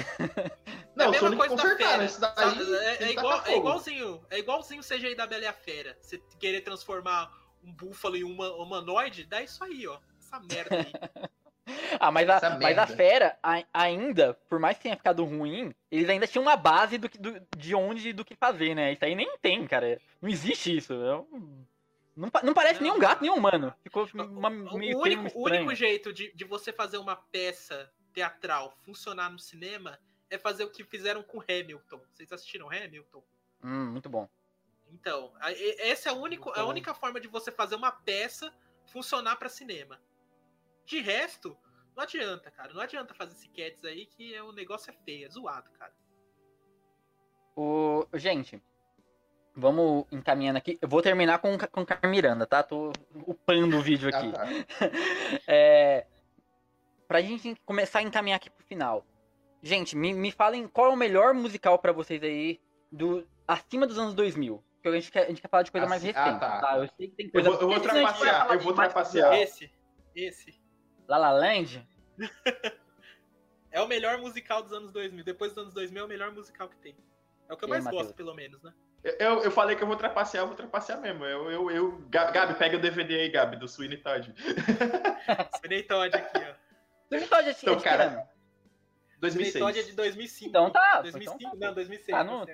Não, é a o mesma Sonic coisa da consertaram. fera. Isso daí. sabe? É, é igual, é igualzinho, é igualzinho o CGI da Bela e a Fera. Você querer transformar um búfalo em um huma- humanoide, dá isso aí, ó. Essa merda aí. Ah, mas a, Essa mas a fera, a- ainda, por mais que tenha ficado ruim, eles ainda tinham uma base do que, do- de onde e do que fazer, né? Isso aí nem tem, cara. Não existe isso. É um- Não, não parece Não, nem um gato, cara. nem um humano. Ficou O- uma, o, meio único, termo o único jeito de, de você fazer uma peça teatral funcionar no cinema é fazer o que fizeram com Hamilton. Vocês assistiram Hamilton? Hum, muito bom. Então, a- essa é a, único, a única forma de você fazer uma peça funcionar pra cinema. De resto, não adianta, cara. Não adianta fazer esse cats aí que é, o negócio é feio, é zoado, cara. O, gente, vamos encaminhando aqui. Eu vou terminar com, com Carmen Miranda, tá? Tô upando o vídeo Ah, aqui. tá. É, pra gente começar a encaminhar aqui pro final. Gente, me, me falem qual é o melhor musical pra vocês aí do acima dos anos 2000. Porque a gente quer, a gente quer falar de coisa mais Assim- ah, recente, tá. tá. Eu sei que tem Eu coisa... vou, eu vou trapacear, eu vou trapacear. Esse, esse. La La Land? É o melhor musical dos anos 2000. Depois dos anos 2000 é o melhor musical que tem. É o que eu E aí, mais Matheus? gosto, pelo menos, né? Eu, eu falei que eu vou trapacear, eu vou trapacear mesmo. Eu, eu, eu... Ga- Gabi, pega o DVD aí, Gabi, do Sweeney Todd. Sweeney Todd aqui, ó. Você pode assistir Então, cara, ano? Sweeney Todd é 2006. de 2005. Então tá. 2005? então tá. Não, 2006. Tá Tá no-.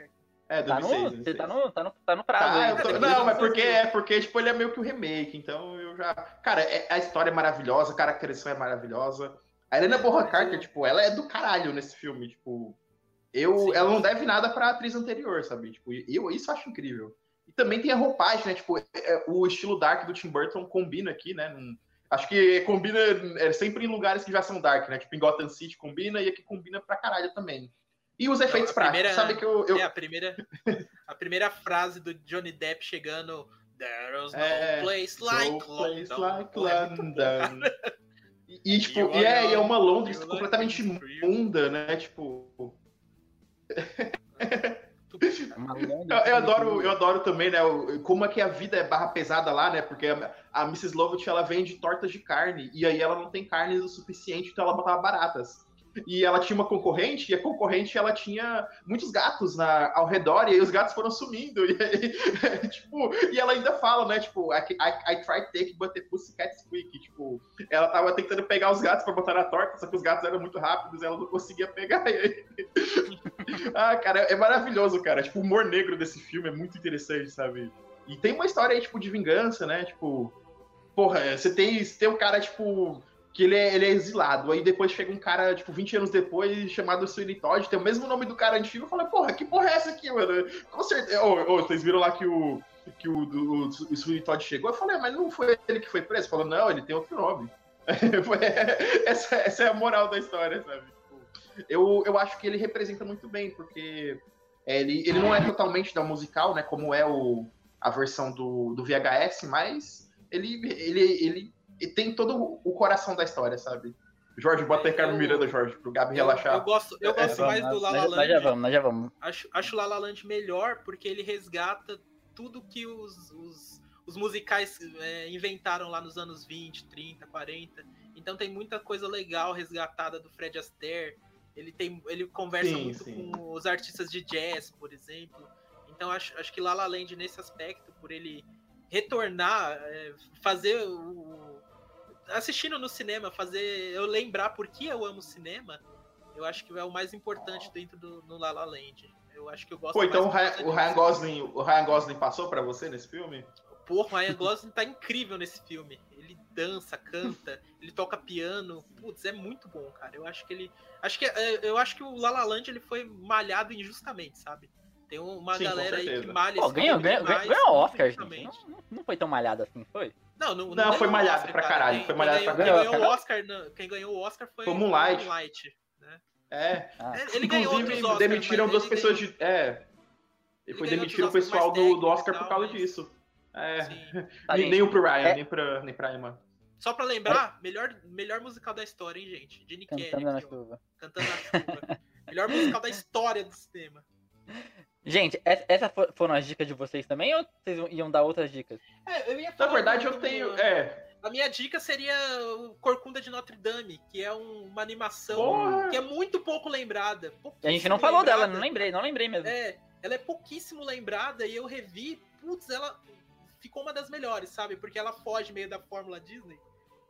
É, Tá 2006. no, você tá no, tá no, tá no prazo Tá, aí. tô- não, mas vou porque é porque tipo ele é meio que o remake, então eu já, cara, é- a história é maravilhosa, a caracterização é maravilhosa. A Helena Bonham Carter, tipo, ela é do caralho nesse filme, tipo, eu, Sim. ela não deve nada pra atriz anterior, sabe? Tipo, eu isso eu acho incrível. E também tem a roupagem, né? Tipo, é- o estilo dark do Tim Burton combina aqui, né? Acho que combina é, sempre em lugares que já são dark, né? Tipo, em Gotham City combina e aqui combina pra caralho também. E os efeitos a práticos, sabe que eu, eu É, a primeira, a primeira frase do Johnny Depp chegando. There's no É, place like place London. like é. London. E, e, tipo, e é, é uma Londres completamente like imunda, né? Tipo. É Eu, eu adoro, eu adoro também, né? Como é que a vida é barra pesada lá, né? Porque a, a Mrs. Lovett ela vende tortas de carne e aí ela não tem carne o suficiente, então ela botava baratas. E ela tinha uma concorrente, e a concorrente ela tinha muitos gatos na, ao redor, e aí os gatos foram sumindo. E, aí, tipo, e ela ainda fala, né? Tipo, I, I, I tried take, but the squeak. Tipo, ela tava tentando pegar os gatos pra botar na torta, só que os gatos eram muito rápidos ela não conseguia pegar. Aí... ah, cara, é maravilhoso, cara. Tipo, o humor negro desse filme é muito interessante, sabe? E tem uma história aí, tipo, de vingança, né? Tipo, porra, você tem, você tem um cara, tipo, que ele é, ele é exilado. Aí depois chega um cara, tipo, 20 anos depois, chamado Sweeney Todd, tem o mesmo nome do cara antigo. Eu falei, porra, que porra é essa aqui, mano? Com certeza. Ô, ô, vocês viram lá que o, que o, o, o Sweeney Todd chegou? Eu falei, mas não foi ele que foi preso? Falou, não, ele tem outro nome. essa, essa é a moral da história, sabe? Eu, eu acho que ele representa muito bem, porque ele, ele não é totalmente da musical, né? Como é o, a versão do, do VHS, mas ele, ele, ele e tem todo o coração da história, sabe? Jorge, bota aí Carmen Miranda, Jorge, pro Gabi Eu, relaxar. eu gosto, eu É, gosto vamos, mais do La La nós, Land. nós já vamos, nós já vamos. Acho, acho La La Land melhor porque ele resgata tudo que os, os, os musicais é, inventaram lá nos anos 20, 30, 40. Então tem muita coisa legal resgatada do Fred Astaire. Ele, tem, ele conversa Sim, muito sim. com os artistas de jazz, por exemplo. Então acho, acho que La La Land nesse aspecto, por ele retornar, é, fazer o... Assistindo no cinema, fazer eu lembrar por que eu amo cinema, eu acho que é o mais importante dentro do no La La Land. Eu acho que eu gosto Pô, então o Ryan, o Ryan. Gosling, o Ryan Gosling passou pra você nesse filme? Porra, o Ryan Gosling tá incrível nesse filme. Ele dança, canta, ele toca piano. Putz, é muito bom, cara. Eu acho que ele. Acho que, é, eu acho que o La La Land ele foi malhado injustamente, sabe? Tem uma Sim, galera aí que malha Pô, esse ganhou, ganhou, demais, ganhou Oscar, gente. Não, não foi tão malhado assim, foi? Não, não, Não, foi ganhou malhado Oscar, pra cara. caralho, Quem- foi quem malhado ganhou- pra Quem caralho. ganhou o Oscar, não, quem ganhou o Oscar foi, Foi Moonlight. Moonlight, né? É. Ah, Ele- Inclusive, Oscars, demitiram duas ele pessoas ganhou- de. É. E Ele foi demitiram o pessoal do, do Oscar técnicos por causa tal, mas- disso. É. Sim. tá, nem, o pro Ryan, É. nem, pra, nem pra Emma. Só pra lembrar, melhor, melhor musical da história, hein, gente? Kelly. Cantando na aqui. Cantando na chuva. melhor musical da história do cinema. Gente, essa- essas fo- foram as dicas de vocês também ou vocês iam dar outras dicas? É, eu ia Na falar verdade, do- eu tenho. É. A minha dica seria o Corcunda de Notre Dame, que é um- uma animação Porra! que é muito pouco lembrada. A gente não falou dela, lembrada. não lembrei, não lembrei mesmo. É, ela é pouquíssimo lembrada e eu revi, putz, ela ficou uma das melhores, sabe? Porque ela foge meio da fórmula Disney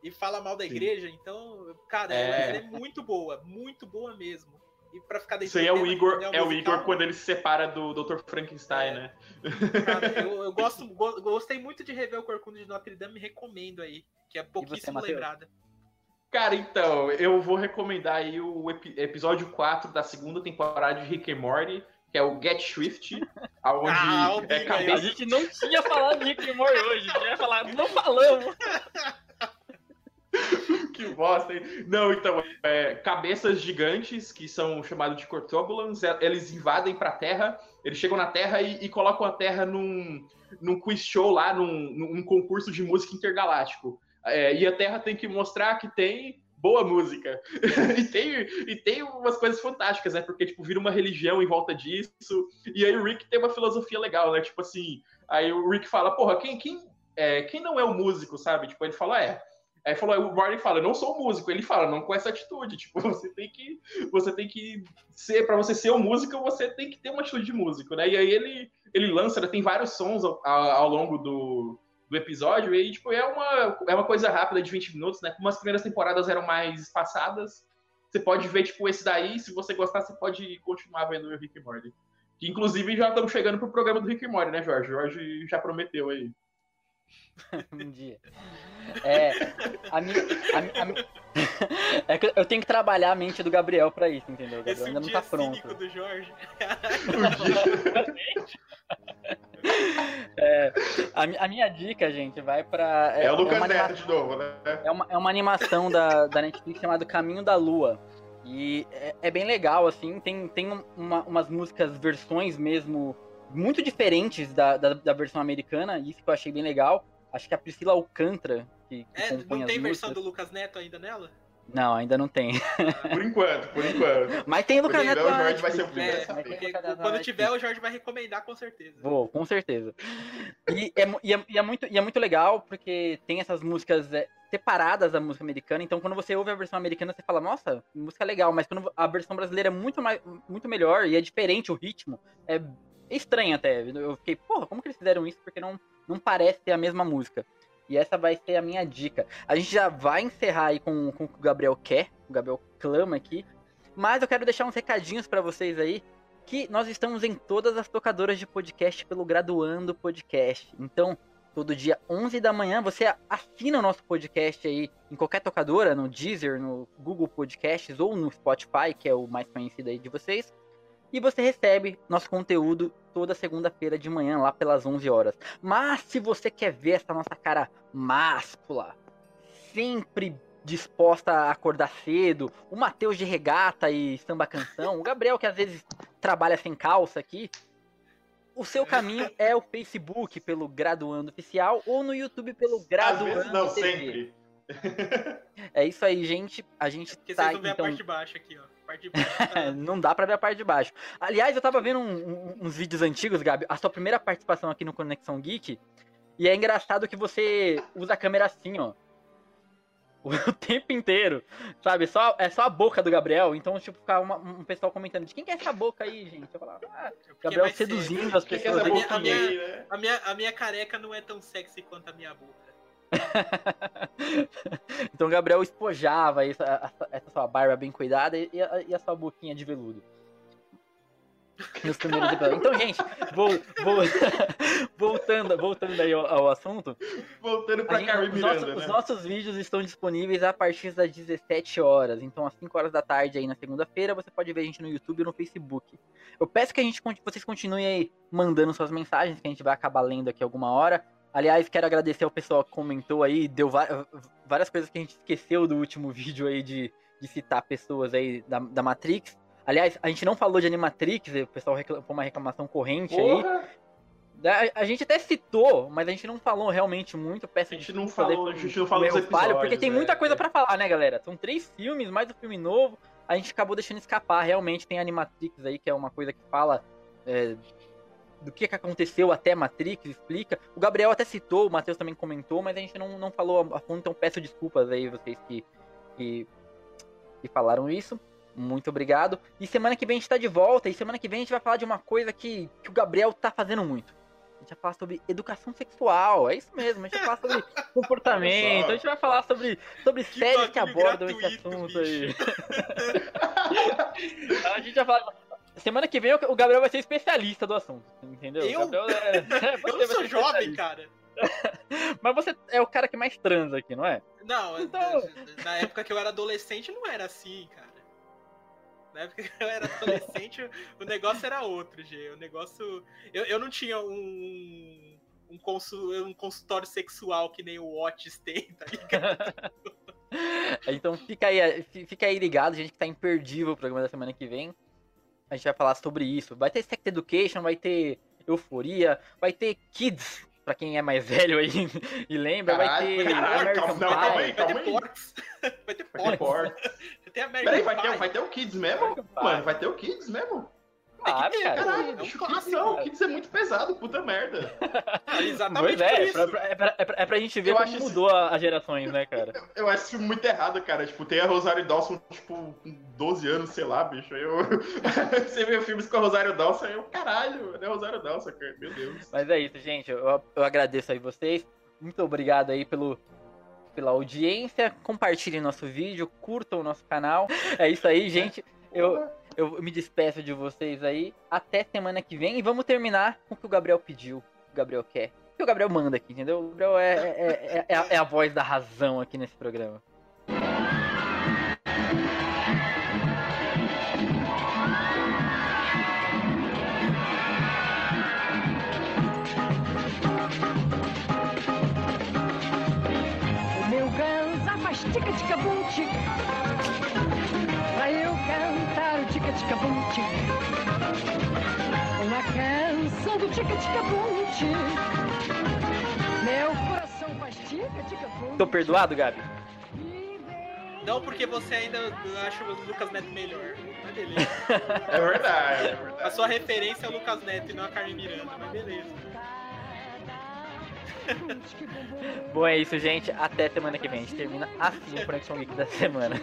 e fala mal da Sim. igreja, então, cara, É. ela é muito boa, muito boa mesmo. E pra ficar dentro Isso aí é o Igor, que é o Igor quando ele se separa do Dr. Frankenstein, É. né? Cara, eu, eu gosto, go- gostei muito de rever o Corcunda de Notre Dame, recomendo aí, que é pouquíssimo lembrada. Cara, então, eu vou recomendar aí o epi- episódio 4 da segunda temporada de Rick and Morty, que é o Get Swift, aonde Ah, o é Big A cabeça... gente não tinha falado de Rick and Morty hoje, a gente ia falar, não falamos. Que bosta, hein? Não, então, é, cabeças gigantes, que ssão chamados de Cortobulans, é- eles invadem pra Terra, eles chegam na Terra e, e colocam a Terra num, num quiz show lá, num, num concurso de música intergaláctico. É, e a Terra tem que mostrar que tem boa música. e, tem, e tem umas coisas fantásticas, né? Porque, tipo, vira uma religião em volta disso. E aí o Rick tem uma filosofia legal, né? Tipo assim, aí o Rick fala, porra, quem, quem, é, quem não é o músico, sabe? Tipo, ele fala, é, Aí falou, o Martin fala, eu não sou músico. Ele fala, não com essa atitude. Tipo, você tem que, você tem que ser, para você ser um músico, você tem que ter uma atitude de músico, né? E aí ele, ele lança, tem vários sons ao, ao- longo do, do episódio e tipo é uma, é uma coisa rápida de 20 minutos, né? Como as primeiras temporadas eram mais espaçadas, você pode ver tipo esse daí. Se você gostar, você pode continuar vendo o Rick Morty. Que inclusive já estamos chegando pro programa do Rick Morty, né, Jorge? Jorge já prometeu aí. um dia. É, a minha, a a é que eu tenho que trabalhar a mente do Gabriel pra isso, entendeu? O Gabriel Esse ainda não dia tá pronto. do Jorge. É, a, a minha dica, gente, vai pra. É, o Lucas uma Neto de novo, né? é uma, é uma animação da, da Netflix chamada Caminho da Lua. E é, é bem legal, assim, tem, tem um- uma- umas músicas, versões mesmo, muito diferentes da, da, da versão americana, isso que eu achei bem legal. Acho que a Priscila Alcântara, que, que É, não tem versão do Lucas Neto ainda nela? Não, ainda não tem. Por enquanto, por enquanto. Mas tem Lucas Neto o na Jorge vai ser o Netflix, primeiro né? Porque quando tiver, o Jorge vai recomendar com certeza. Vou, com certeza. E é, e é- e é muito, e é muito legal porque tem essas músicas é, separadas da música americana. Então, quando você ouve a versão americana, você fala, nossa, música legal. Mas quando a versão brasileira é muito, mais, muito melhor e é diferente o ritmo, é estranho até. Eu fiquei, porra, como que eles fizeram isso? Porque não, não parece ser a mesma música. E essa vai ser a minha dica. A gente já vai encerrar aí com, com o que o Gabriel quer, o Gabriel clama aqui. Mas eu quero deixar uns recadinhos pra vocês aí que nós estamos em todas as tocadoras de podcast pelo Graduando Podcast. Então, todo dia 11 da manhã, você assina o nosso podcast aí em qualquer tocadora, no Deezer, no Google Podcasts ou no Spotify, que é o mais conhecido aí de vocês. E você recebe nosso conteúdo toda segunda-feira de manhã, lá pelas 11 horas. Mas se você quer ver essa nossa cara máscula, sempre disposta a acordar cedo, o Matheus de regata e samba canção, o Gabriel que às vezes trabalha sem calça aqui, o seu caminho é o Facebook pelo Graduando Oficial ou no YouTube pelo Às Graduando vezes não, TV. sempre. É isso aí, gente. A gente Porque tá então a parte de baixo aqui, ó. Parte de baixo. tá- não dá pra ver a parte de baixo. Aliás, eu tava vendo um- um- uns vídeos antigos, Gabi, a sua primeira participação aqui no Conexão Geek, e é engraçado que você usa a câmera assim, ó. O tempo inteiro, sabe? Só, é só a boca do Gabriel, então, tipo, ficar uma- um pessoal comentando, de quem que é essa boca aí, gente? Eu falava, ah, Gabriel seduzindo as que é pessoas minha-? A minha, a minha careca não é tão sexy quanto a minha boca. então Gabriel espojava essa, essa, sua barba bem cuidada e a, e a sua boquinha de veludo. Nos primeiros episódios. Então, gente, vou, vou- voltando, voltando aí ao, ao assunto, Voltando pra gente- Carmen os, nossos, Miranda, os né? nossos vídeos estão disponíveis a partir das 17 horas. Então, às 5 horas da tarde aí na segunda-feira, você pode ver a gente no YouTube e no Facebook. Eu peço que a gente, vocês continuem aí mandando suas mensagens, que a gente vai acabar lendo aqui alguma hora. Aliás, quero agradecer ao pessoal que comentou aí, deu várias coisas que a gente esqueceu do último vídeo aí de, de citar pessoas aí da, da Matrix. Aliás, a gente não falou de Animatrix, o pessoal reclamou uma reclamação corrente aí. Porra, A, a gente até citou, mas a gente não falou realmente muito. Peço a gente não aí falou, a gente não falou dos erro falho, episódios. porque tem muita coisa pra falar, né, galera? São três filmes, mais um filme novo. A gente acabou deixando escapar. Realmente tem Animatrix aí, que é uma coisa que fala é, do que, que aconteceu até Matrix, explica. O Gabriel até citou, o Matheus também comentou, mas a gente não, não falou a fundo, então peço desculpas aí vocês que, que, que falaram isso. Muito obrigado. E semana que vem a gente tá de volta. E semana que vem a gente vai falar de uma coisa que, que o Gabriel tá fazendo muito. A gente vai falar sobre educação sexual. É isso mesmo. A gente vai falar sobre comportamento. A gente vai falar sobre, sobre séries que abordam esse gratuito, assunto aí. a gente vai falar. Semana que vem o Gabriel vai ser especialista do assunto. Entendeu? Eu? Gabriel é- Eu você sou jovem, cara. Mas você é o cara que mais transa aqui, não é? Não, Então- na- na época que eu era adolescente não era assim, cara. Na época que eu era adolescente, o negócio era outro, G. O negócio. Eu, eu não tinha um. Um, consu- um consultório sexual que nem o Otis tem, tá ligado? Então fica aí, fi- fica aí ligado, gente que tá imperdível o programa da semana que vem. A gente vai falar sobre isso. Vai ter Sex Education, vai ter Euforia, vai ter Kids, pra quem é mais velho aí e lembra, vai Caralho, ter caralho, American calma, não, calma aí, Pie. Vai calma ter aí. Porks. Vai ter Vai ter Porks. Vai ter American Peraí, vai ter, Pie. vai ter o Kids mesmo? Pie. Mano, vai ter o Kids mesmo? Claro, ter, cara. Caralho, É um Kids não, cara. Kids é muito pesado, puta merda. Ah, Exatamente Pois é, é isso. pra, é, pra, é pra- é pra gente ver Eu como acho isso- mudou a- as gerações, né, cara? Eu acho isso muito errado, cara. Tipo, tem a Rosário Dawson, tipo, com 12 anos, sei lá, bicho. Eu... Você vê filmes com a Rosário Dawson, eu, caralho, é a Rosário Dawson, cara. Meu Deus. Mas é isso, gente. Eu, eu agradeço aí vocês. Muito obrigado aí pelo, pela audiência. Compartilhem nosso vídeo, curtam o nosso canal. É isso aí, gente. Eu, eu me despeço de vocês aí. Até semana que vem. E vamos terminar com o que o Gabriel pediu. O Gabriel quer. O que o Gabriel manda aqui, entendeu? O Gabriel é, é, é, é a, é a voz da razão aqui nesse programa. Meu ganza faz tica-tica-bum-tic Pra eu cantar Uma canção do tica-tica-bum-tic Meu coração faz tica-tica-bum Tô perdoado, Gabi? Não porque você ainda acha o Lucas Neto melhor. Mas beleza. É verdade, é A verdade. sua referência é o Lucas Neto e não a Carmen Miranda, mas beleza. Bom, é isso, gente. Até semana que vem. A gente termina assim o Conexão Geek da semana.